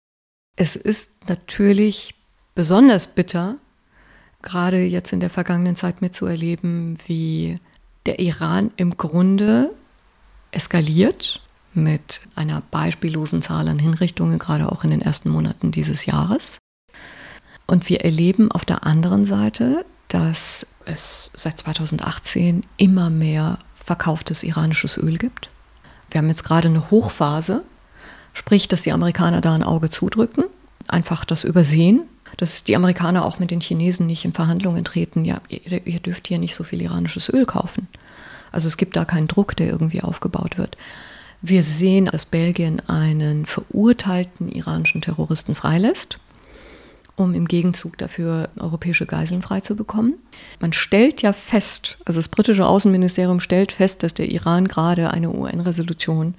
Es ist natürlich besonders bitter, gerade jetzt in der vergangenen Zeit mitzuerleben, wie der Iran im Grunde eskaliert mit einer beispiellosen Zahl an Hinrichtungen, gerade auch in den ersten Monaten dieses Jahres. Und wir erleben auf der anderen Seite, dass es seit 2018 immer mehr verkauftes iranisches Öl gibt. Wir haben jetzt gerade eine Hochphase, sprich, dass die Amerikaner da ein Auge zudrücken, einfach das übersehen, dass die Amerikaner auch mit den Chinesen nicht in Verhandlungen treten, ja, ihr, ihr dürft hier nicht so viel iranisches Öl kaufen. Also es gibt da keinen Druck, der irgendwie aufgebaut wird. Wir sehen, dass Belgien einen verurteilten iranischen Terroristen freilässt, um im Gegenzug dafür europäische Geiseln freizubekommen. Man stellt ja fest, also das britische Außenministerium stellt fest, dass der Iran gerade eine UN-Resolution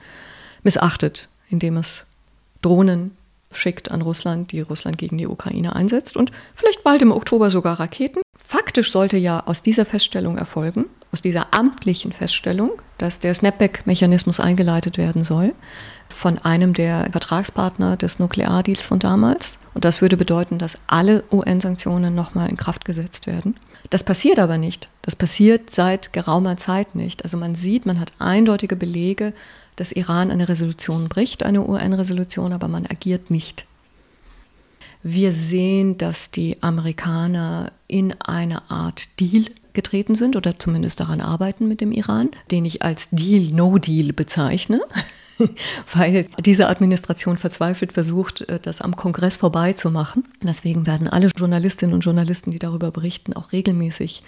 missachtet, indem es Drohnen schickt an Russland, die Russland gegen die Ukraine einsetzt und vielleicht bald im Oktober sogar Raketen. Faktisch sollte ja aus dieser Feststellung erfolgen, aus dieser amtlichen Feststellung, dass der Snapback-Mechanismus eingeleitet werden soll von einem der Vertragspartner des Nukleardeals von damals. Und das würde bedeuten, dass alle UN-Sanktionen nochmal in Kraft gesetzt werden. Das passiert aber nicht. Das passiert seit geraumer Zeit nicht. Also man sieht, man hat eindeutige Belege, dass Iran eine Resolution bricht, eine UN-Resolution, aber man agiert nicht. Wir sehen, dass die Amerikaner in eine Art Deal getreten sind oder zumindest daran arbeiten mit dem Iran, den ich als Deal, No Deal bezeichne. weil diese Administration verzweifelt versucht, äh, das am Kongress vorbeizumachen. Deswegen werden alle Journalistinnen und Journalisten, die darüber berichten, auch regelmäßig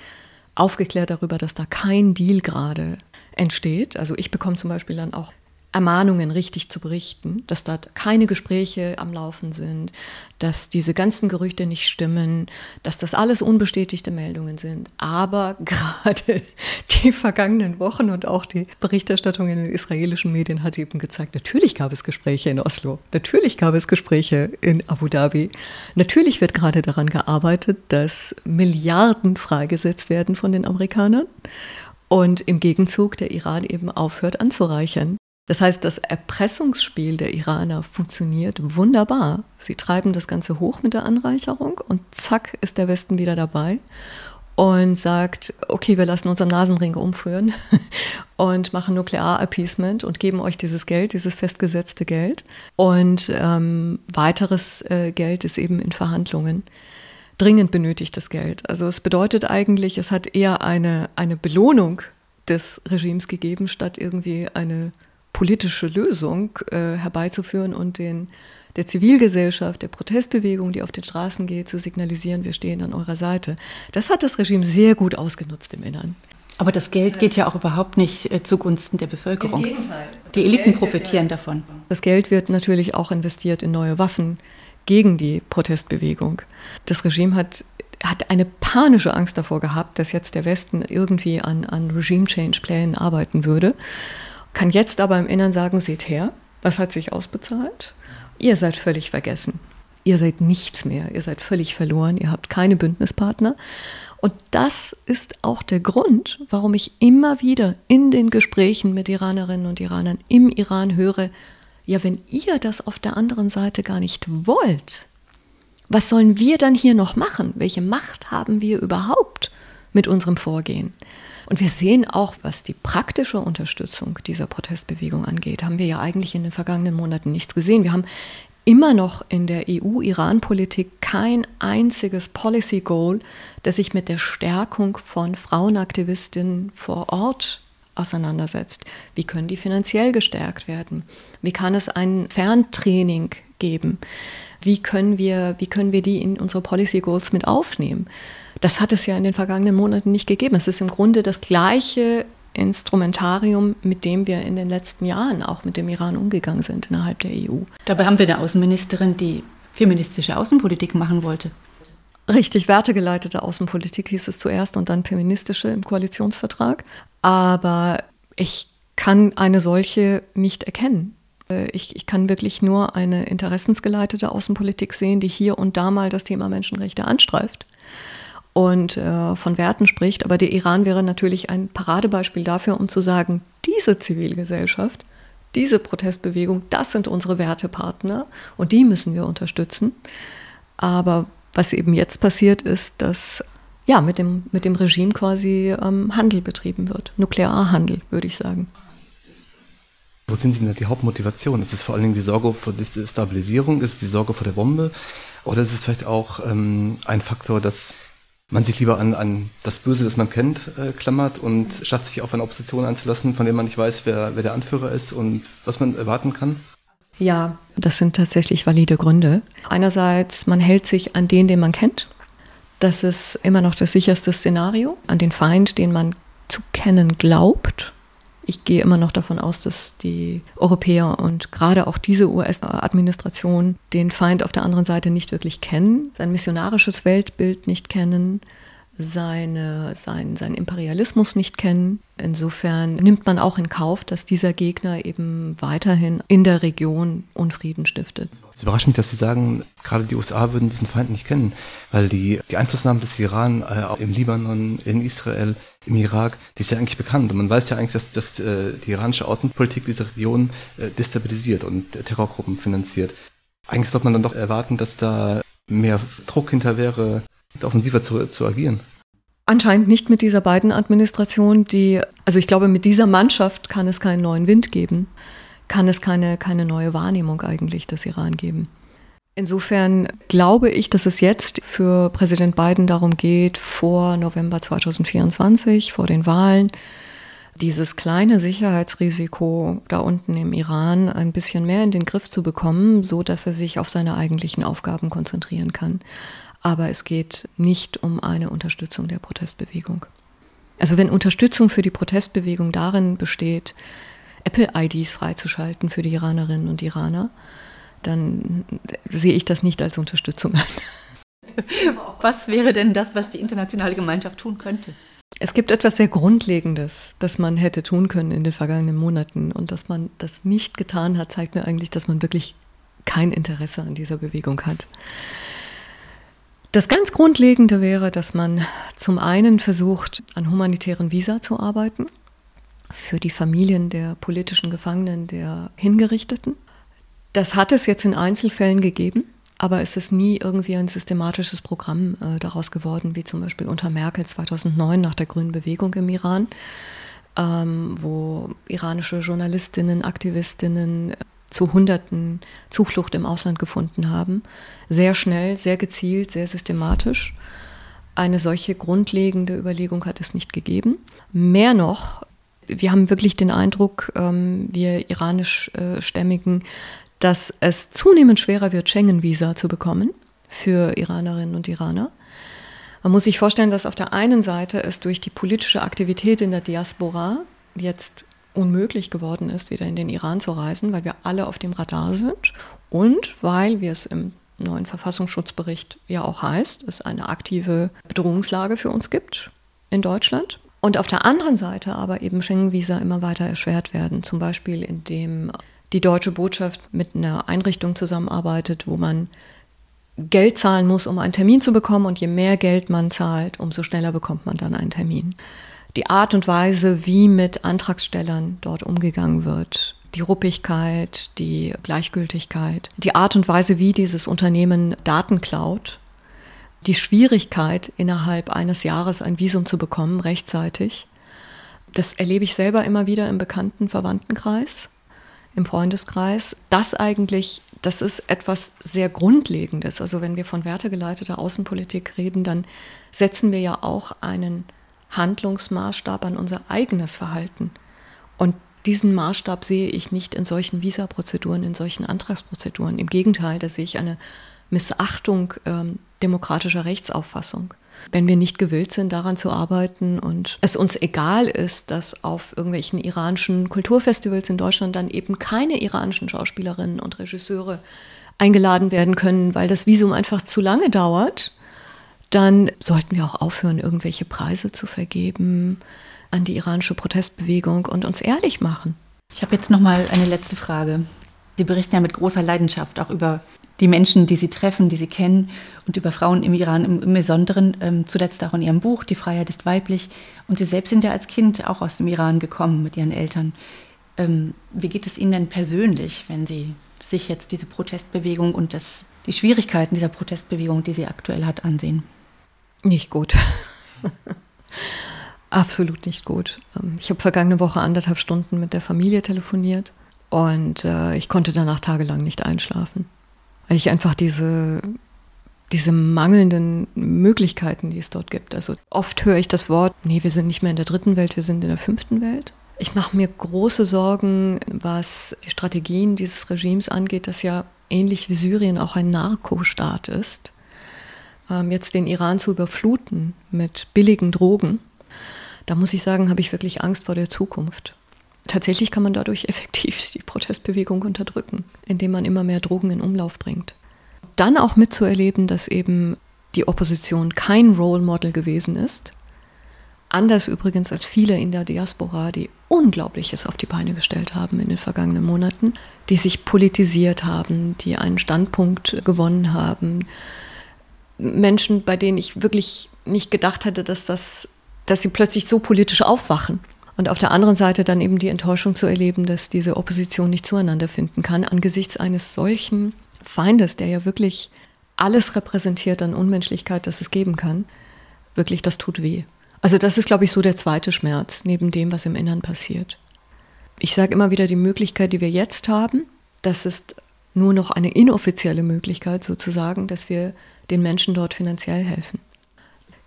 aufgeklärt darüber, dass da kein Deal gerade entsteht. Also ich bekomme zum Beispiel dann auch Ermahnungen richtig zu berichten, dass da keine Gespräche am Laufen sind, dass diese ganzen Gerüchte nicht stimmen, dass das alles unbestätigte Meldungen sind. Aber gerade die vergangenen Wochen und auch die Berichterstattung in den israelischen Medien hat eben gezeigt, natürlich gab es Gespräche in Oslo, natürlich gab es Gespräche in Abu Dhabi, natürlich wird gerade daran gearbeitet, dass Milliarden freigesetzt werden von den Amerikanern und im Gegenzug der Iran eben aufhört anzureichern. Das heißt, das Erpressungsspiel der Iraner funktioniert wunderbar. Sie treiben das Ganze hoch mit der Anreicherung und zack ist der Westen wieder dabei und sagt, okay, wir lassen uns am Nasenring umführen und machen Nuklear-Appeasement und geben euch dieses Geld, dieses festgesetzte Geld. Und ähm, weiteres äh, Geld ist eben in Verhandlungen. Dringend benötigt das Geld. Also es bedeutet eigentlich, es hat eher eine, eine Belohnung des Regimes gegeben, statt irgendwie eine politische Lösung äh, herbeizuführen und den, der Zivilgesellschaft, der Protestbewegung, die auf den Straßen geht, zu signalisieren, wir stehen an eurer Seite. Das hat das Regime sehr gut ausgenutzt im Innern. Aber das Geld geht ja auch überhaupt nicht äh, zugunsten der Bevölkerung. Im Gegenteil. Die Eliten profitieren davon. Das Geld wird natürlich auch investiert in neue Waffen gegen die Protestbewegung. Das Regime hat hat eine panische Angst davor gehabt, dass jetzt der Westen irgendwie an, an Regime-Change-Plänen arbeiten würde kann jetzt aber im Innern sagen, seht her, was hat sich ausbezahlt? Ihr seid völlig vergessen. Ihr seid nichts mehr. Ihr seid völlig verloren. Ihr habt keine Bündnispartner. Und das ist auch der Grund, warum ich immer wieder in den Gesprächen mit Iranerinnen und Iranern im Iran höre, ja, wenn ihr das auf der anderen Seite gar nicht wollt, was sollen wir dann hier noch machen? Welche Macht haben wir überhaupt mit unserem Vorgehen? Und wir sehen auch, was die praktische Unterstützung dieser Protestbewegung angeht, haben wir ja eigentlich in den vergangenen Monaten nichts gesehen. Wir haben immer noch in der EU-Iran-Politik kein einziges Policy Goal, das sich mit der Stärkung von Frauenaktivistinnen vor Ort auseinandersetzt. Wie können die finanziell gestärkt werden? Wie kann es ein Ferntraining geben? Wie können wir, wie können wir die in unsere Policy Goals mit aufnehmen? Das hat es ja in den vergangenen Monaten nicht gegeben. Es ist im Grunde das gleiche Instrumentarium, mit dem wir in den letzten Jahren auch mit dem Iran umgegangen sind innerhalb der EU. Dabei haben wir eine Außenministerin, die feministische Außenpolitik machen wollte. Richtig, wertegeleitete Außenpolitik hieß es zuerst und dann feministische im Koalitionsvertrag. Aber ich kann eine solche nicht erkennen. Äh, ich, ich, kann wirklich nur eine interessensgeleitete Außenpolitik sehen, die hier und da mal das Thema Menschenrechte anstreift und äh, von Werten spricht. Aber der Iran wäre natürlich ein Paradebeispiel dafür, um zu sagen, diese Zivilgesellschaft, diese Protestbewegung, das sind unsere Wertepartner und die müssen wir unterstützen. Aber was eben jetzt passiert ist, dass ja, mit dem, mit dem Regime quasi ähm, Handel betrieben wird. Nuklearhandel, würde ich sagen. Wo sind Sie denn die Hauptmotivation? Ist es vor allen Dingen die Sorge vor der Stabilisierung? Ist es die Sorge vor der Bombe? Oder ist es vielleicht auch ähm, ein Faktor, dass man sich lieber an, an das Böse, das man kennt, äh, klammert und statt sich auf eine Opposition einzulassen, von der man nicht weiß, wer, wer der Anführer ist und was man erwarten kann? Ja, das sind tatsächlich valide Gründe. Einerseits, man hält sich an den, den man kennt. Das ist immer noch das sicherste Szenario, an den Feind, den man zu kennen glaubt. Ich gehe immer noch davon aus, dass die Europäer und gerade auch diese US-Administration den Feind auf der anderen Seite nicht wirklich kennen, sein missionarisches Weltbild nicht kennen, seine, sein, seinen Imperialismus nicht kennen. Insofern nimmt man auch in Kauf, dass dieser Gegner eben weiterhin in der Region Unfrieden stiftet. Es überrascht mich, dass Sie sagen, gerade die USA würden diesen Feind nicht kennen, weil die, die Einflussnahme des Iran äh, auch im Libanon, in Israel, im Irak, die ist ja eigentlich bekannt. Und man weiß ja eigentlich, dass, dass äh, die iranische Außenpolitik diese Region äh, destabilisiert und äh, Terrorgruppen finanziert. Eigentlich sollte man dann doch erwarten, dass da mehr Druck hinter wäre, offensiver zu, zu agieren. Anscheinend nicht mit dieser beiden Administration, die, also ich glaube, mit dieser Mannschaft kann es keinen neuen Wind geben, kann es keine, keine neue Wahrnehmung eigentlich des Iran geben. Insofern glaube ich, dass es jetzt für Präsident Biden darum geht, vor November 2024, vor den Wahlen, dieses kleine Sicherheitsrisiko da unten im Iran ein bisschen mehr in den Griff zu bekommen, so dass er sich auf seine eigentlichen Aufgaben konzentrieren kann. Aber es geht nicht um eine Unterstützung der Protestbewegung. Also wenn Unterstützung für die Protestbewegung darin besteht, Apple-IDs freizuschalten für die Iranerinnen und Iraner, dann sehe ich das nicht als Unterstützung an. Was wäre denn das, was die internationale Gemeinschaft tun könnte? Es gibt etwas sehr Grundlegendes, das man hätte tun können in den vergangenen Monaten. Und dass man das nicht getan hat, zeigt mir eigentlich, dass man wirklich kein Interesse an dieser Bewegung hat. Das ganz Grundlegende wäre, dass man zum einen versucht, an humanitären Visa zu arbeiten für die Familien der politischen Gefangenen, der Hingerichteten. Das hat es jetzt in Einzelfällen gegeben. Aber es ist nie irgendwie ein systematisches Programm äh, daraus geworden, wie zum Beispiel unter Merkel 2009 nach der Grünen Bewegung im Iran, ähm, wo iranische Journalistinnen, Aktivistinnen zu Hunderten Zuflucht im Ausland gefunden haben. Sehr schnell, sehr gezielt, sehr systematisch. Eine solche grundlegende Überlegung hat es nicht gegeben. Mehr noch, wir haben wirklich den Eindruck, ähm, wir iranischstämmigen, äh, dass es zunehmend schwerer wird, Schengen-Visa zu bekommen für Iranerinnen und Iraner. Man muss sich vorstellen, dass auf der einen Seite es durch die politische Aktivität in der Diaspora jetzt unmöglich geworden ist, wieder in den Iran zu reisen, weil wir alle auf dem Radar sind und weil, wie es im neuen Verfassungsschutzbericht ja auch heißt, es eine aktive Bedrohungslage für uns gibt in Deutschland. Und auf der anderen Seite aber eben Schengen-Visa immer weiter erschwert werden, zum Beispiel indem die deutsche Botschaft mit einer Einrichtung zusammenarbeitet, wo man Geld zahlen muss, um einen Termin zu bekommen. Und je mehr Geld man zahlt, umso schneller bekommt man dann einen Termin. Die Art und Weise, wie mit Antragstellern dort umgegangen wird, die Ruppigkeit, die Gleichgültigkeit, die Art und Weise, wie dieses Unternehmen Daten klaut, die Schwierigkeit, innerhalb eines Jahres ein Visum zu bekommen, rechtzeitig. Das erlebe ich selber immer wieder im bekannten Verwandtenkreis im Freundeskreis. Das eigentlich, das ist etwas sehr Grundlegendes. Also wenn wir von wertegeleiteter Außenpolitik reden, dann setzen wir ja auch einen Handlungsmaßstab an unser eigenes Verhalten. Und diesen Maßstab sehe ich nicht in solchen Visaprozeduren, in solchen Antragsprozeduren. Im Gegenteil, da sehe ich eine Missachtung ähm, demokratischer Rechtsauffassung wenn wir nicht gewillt sind, daran zu arbeiten und es uns egal ist, dass auf irgendwelchen iranischen Kulturfestivals in Deutschland dann eben keine iranischen Schauspielerinnen und Regisseure eingeladen werden können, weil das Visum einfach zu lange dauert, dann sollten wir auch aufhören, irgendwelche Preise zu vergeben an die iranische Protestbewegung und uns ehrlich machen. Ich habe jetzt noch mal eine letzte Frage. Sie berichten ja mit großer Leidenschaft auch über die Menschen, die sie treffen, die sie kennen und über Frauen im Iran im, im Besonderen, ähm, zuletzt auch in ihrem Buch Die Freiheit ist weiblich. Und sie selbst sind ja als Kind auch aus dem Iran gekommen mit ihren Eltern. Ähm, wie geht es Ihnen denn persönlich, wenn Sie sich jetzt diese Protestbewegung und das, die Schwierigkeiten dieser Protestbewegung, die sie aktuell hat, ansehen? Nicht gut. Absolut nicht gut. Ähm, ich habe vergangene Woche anderthalb Stunden mit der Familie telefoniert und äh, ich konnte danach tagelang nicht einschlafen. Weil ich einfach diese, diese mangelnden Möglichkeiten, die es dort gibt. Also oft höre ich das Wort, nee, wir sind nicht mehr in der dritten Welt, wir sind in der fünften Welt. Ich mache mir große Sorgen, was die Strategien dieses Regimes angeht, das ja ähnlich wie Syrien auch ein Narkostaat ist. Ähm, jetzt den Iran zu überfluten mit billigen Drogen, da muss ich sagen, habe ich wirklich Angst vor der Zukunft tatsächlich kann man dadurch effektiv die Protestbewegung unterdrücken, indem man immer mehr Drogen in Umlauf bringt. Dann auch mitzuerleben, dass eben die Opposition kein Role Model gewesen ist. Anders übrigens als viele in der Diaspora, die Unglaubliches auf die Beine gestellt haben in den vergangenen Monaten, die sich politisiert haben, die einen Standpunkt gewonnen haben. Menschen, bei denen ich wirklich nicht gedacht hätte, dass, das, dass sie plötzlich so politisch aufwachen und auf der anderen Seite dann eben die Enttäuschung zu erleben, dass diese Opposition nicht zueinander finden kann, angesichts eines solchen Feindes, der ja wirklich alles repräsentiert an Unmenschlichkeit, das es geben kann. Wirklich, das tut weh. Also das ist, glaube ich, so der zweite Schmerz, neben dem, was im Innern passiert. Ich sage immer wieder, die Möglichkeit, die wir jetzt haben, das ist nur noch eine inoffizielle Möglichkeit sozusagen, dass wir den Menschen dort finanziell helfen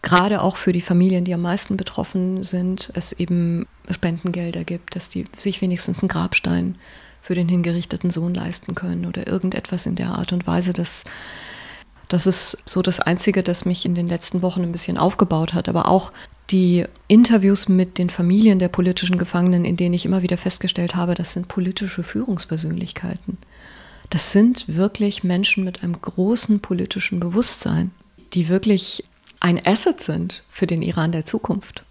gerade auch für die Familien, die am meisten betroffen sind, es eben Spendengelder gibt, dass die sich wenigstens einen Grabstein für den hingerichteten Sohn leisten können oder irgendetwas in der Art und Weise, dass, Das ist so das Einzige, das mich in den letzten Wochen ein bisschen aufgebaut hat. Aber auch die Interviews mit den Familien der politischen Gefangenen, in denen ich immer wieder festgestellt habe, das sind politische Führungspersönlichkeiten. Das sind wirklich Menschen mit einem großen politischen Bewusstsein, die wirklich ein Asset sind für den Iran der Zukunft.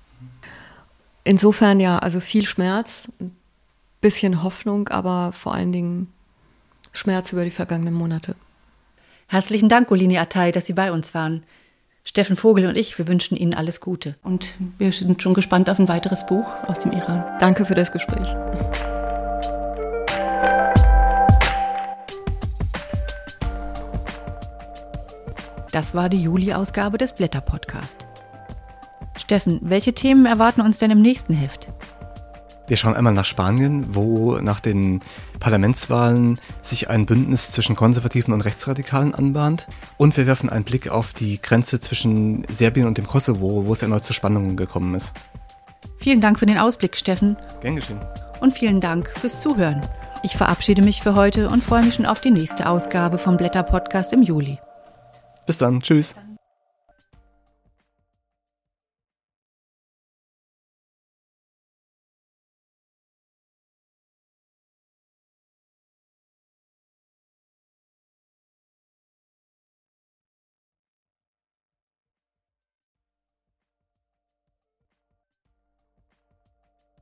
Insofern ja, also viel Schmerz, ein bisschen Hoffnung, aber vor allen Dingen Schmerz über die vergangenen Monate. Herzlichen Dank, Golini Atay, dass Sie bei uns waren. Steffen Vogel und ich, wir wünschen Ihnen alles Gute. Und wir sind schon gespannt auf ein weiteres Buch aus dem Iran. Danke für das Gespräch. Das war die Juli-Ausgabe des Blätter-Podcast. Steffen, welche Themen erwarten uns denn im nächsten Heft? Wir schauen einmal nach Spanien, wo nach den Parlamentswahlen sich ein Bündnis zwischen Konservativen und Rechtsradikalen anbahnt. Und wir werfen einen Blick auf die Grenze zwischen Serbien und dem Kosovo, wo es erneut zu Spannungen gekommen ist. Vielen Dank für den Ausblick, Steffen. Gern geschehen. Und vielen Dank fürs Zuhören. Ich verabschiede mich für heute und freue mich schon auf die nächste Ausgabe vom Blätter Podcast im Juli. Bis dann. Tschüss. Dann.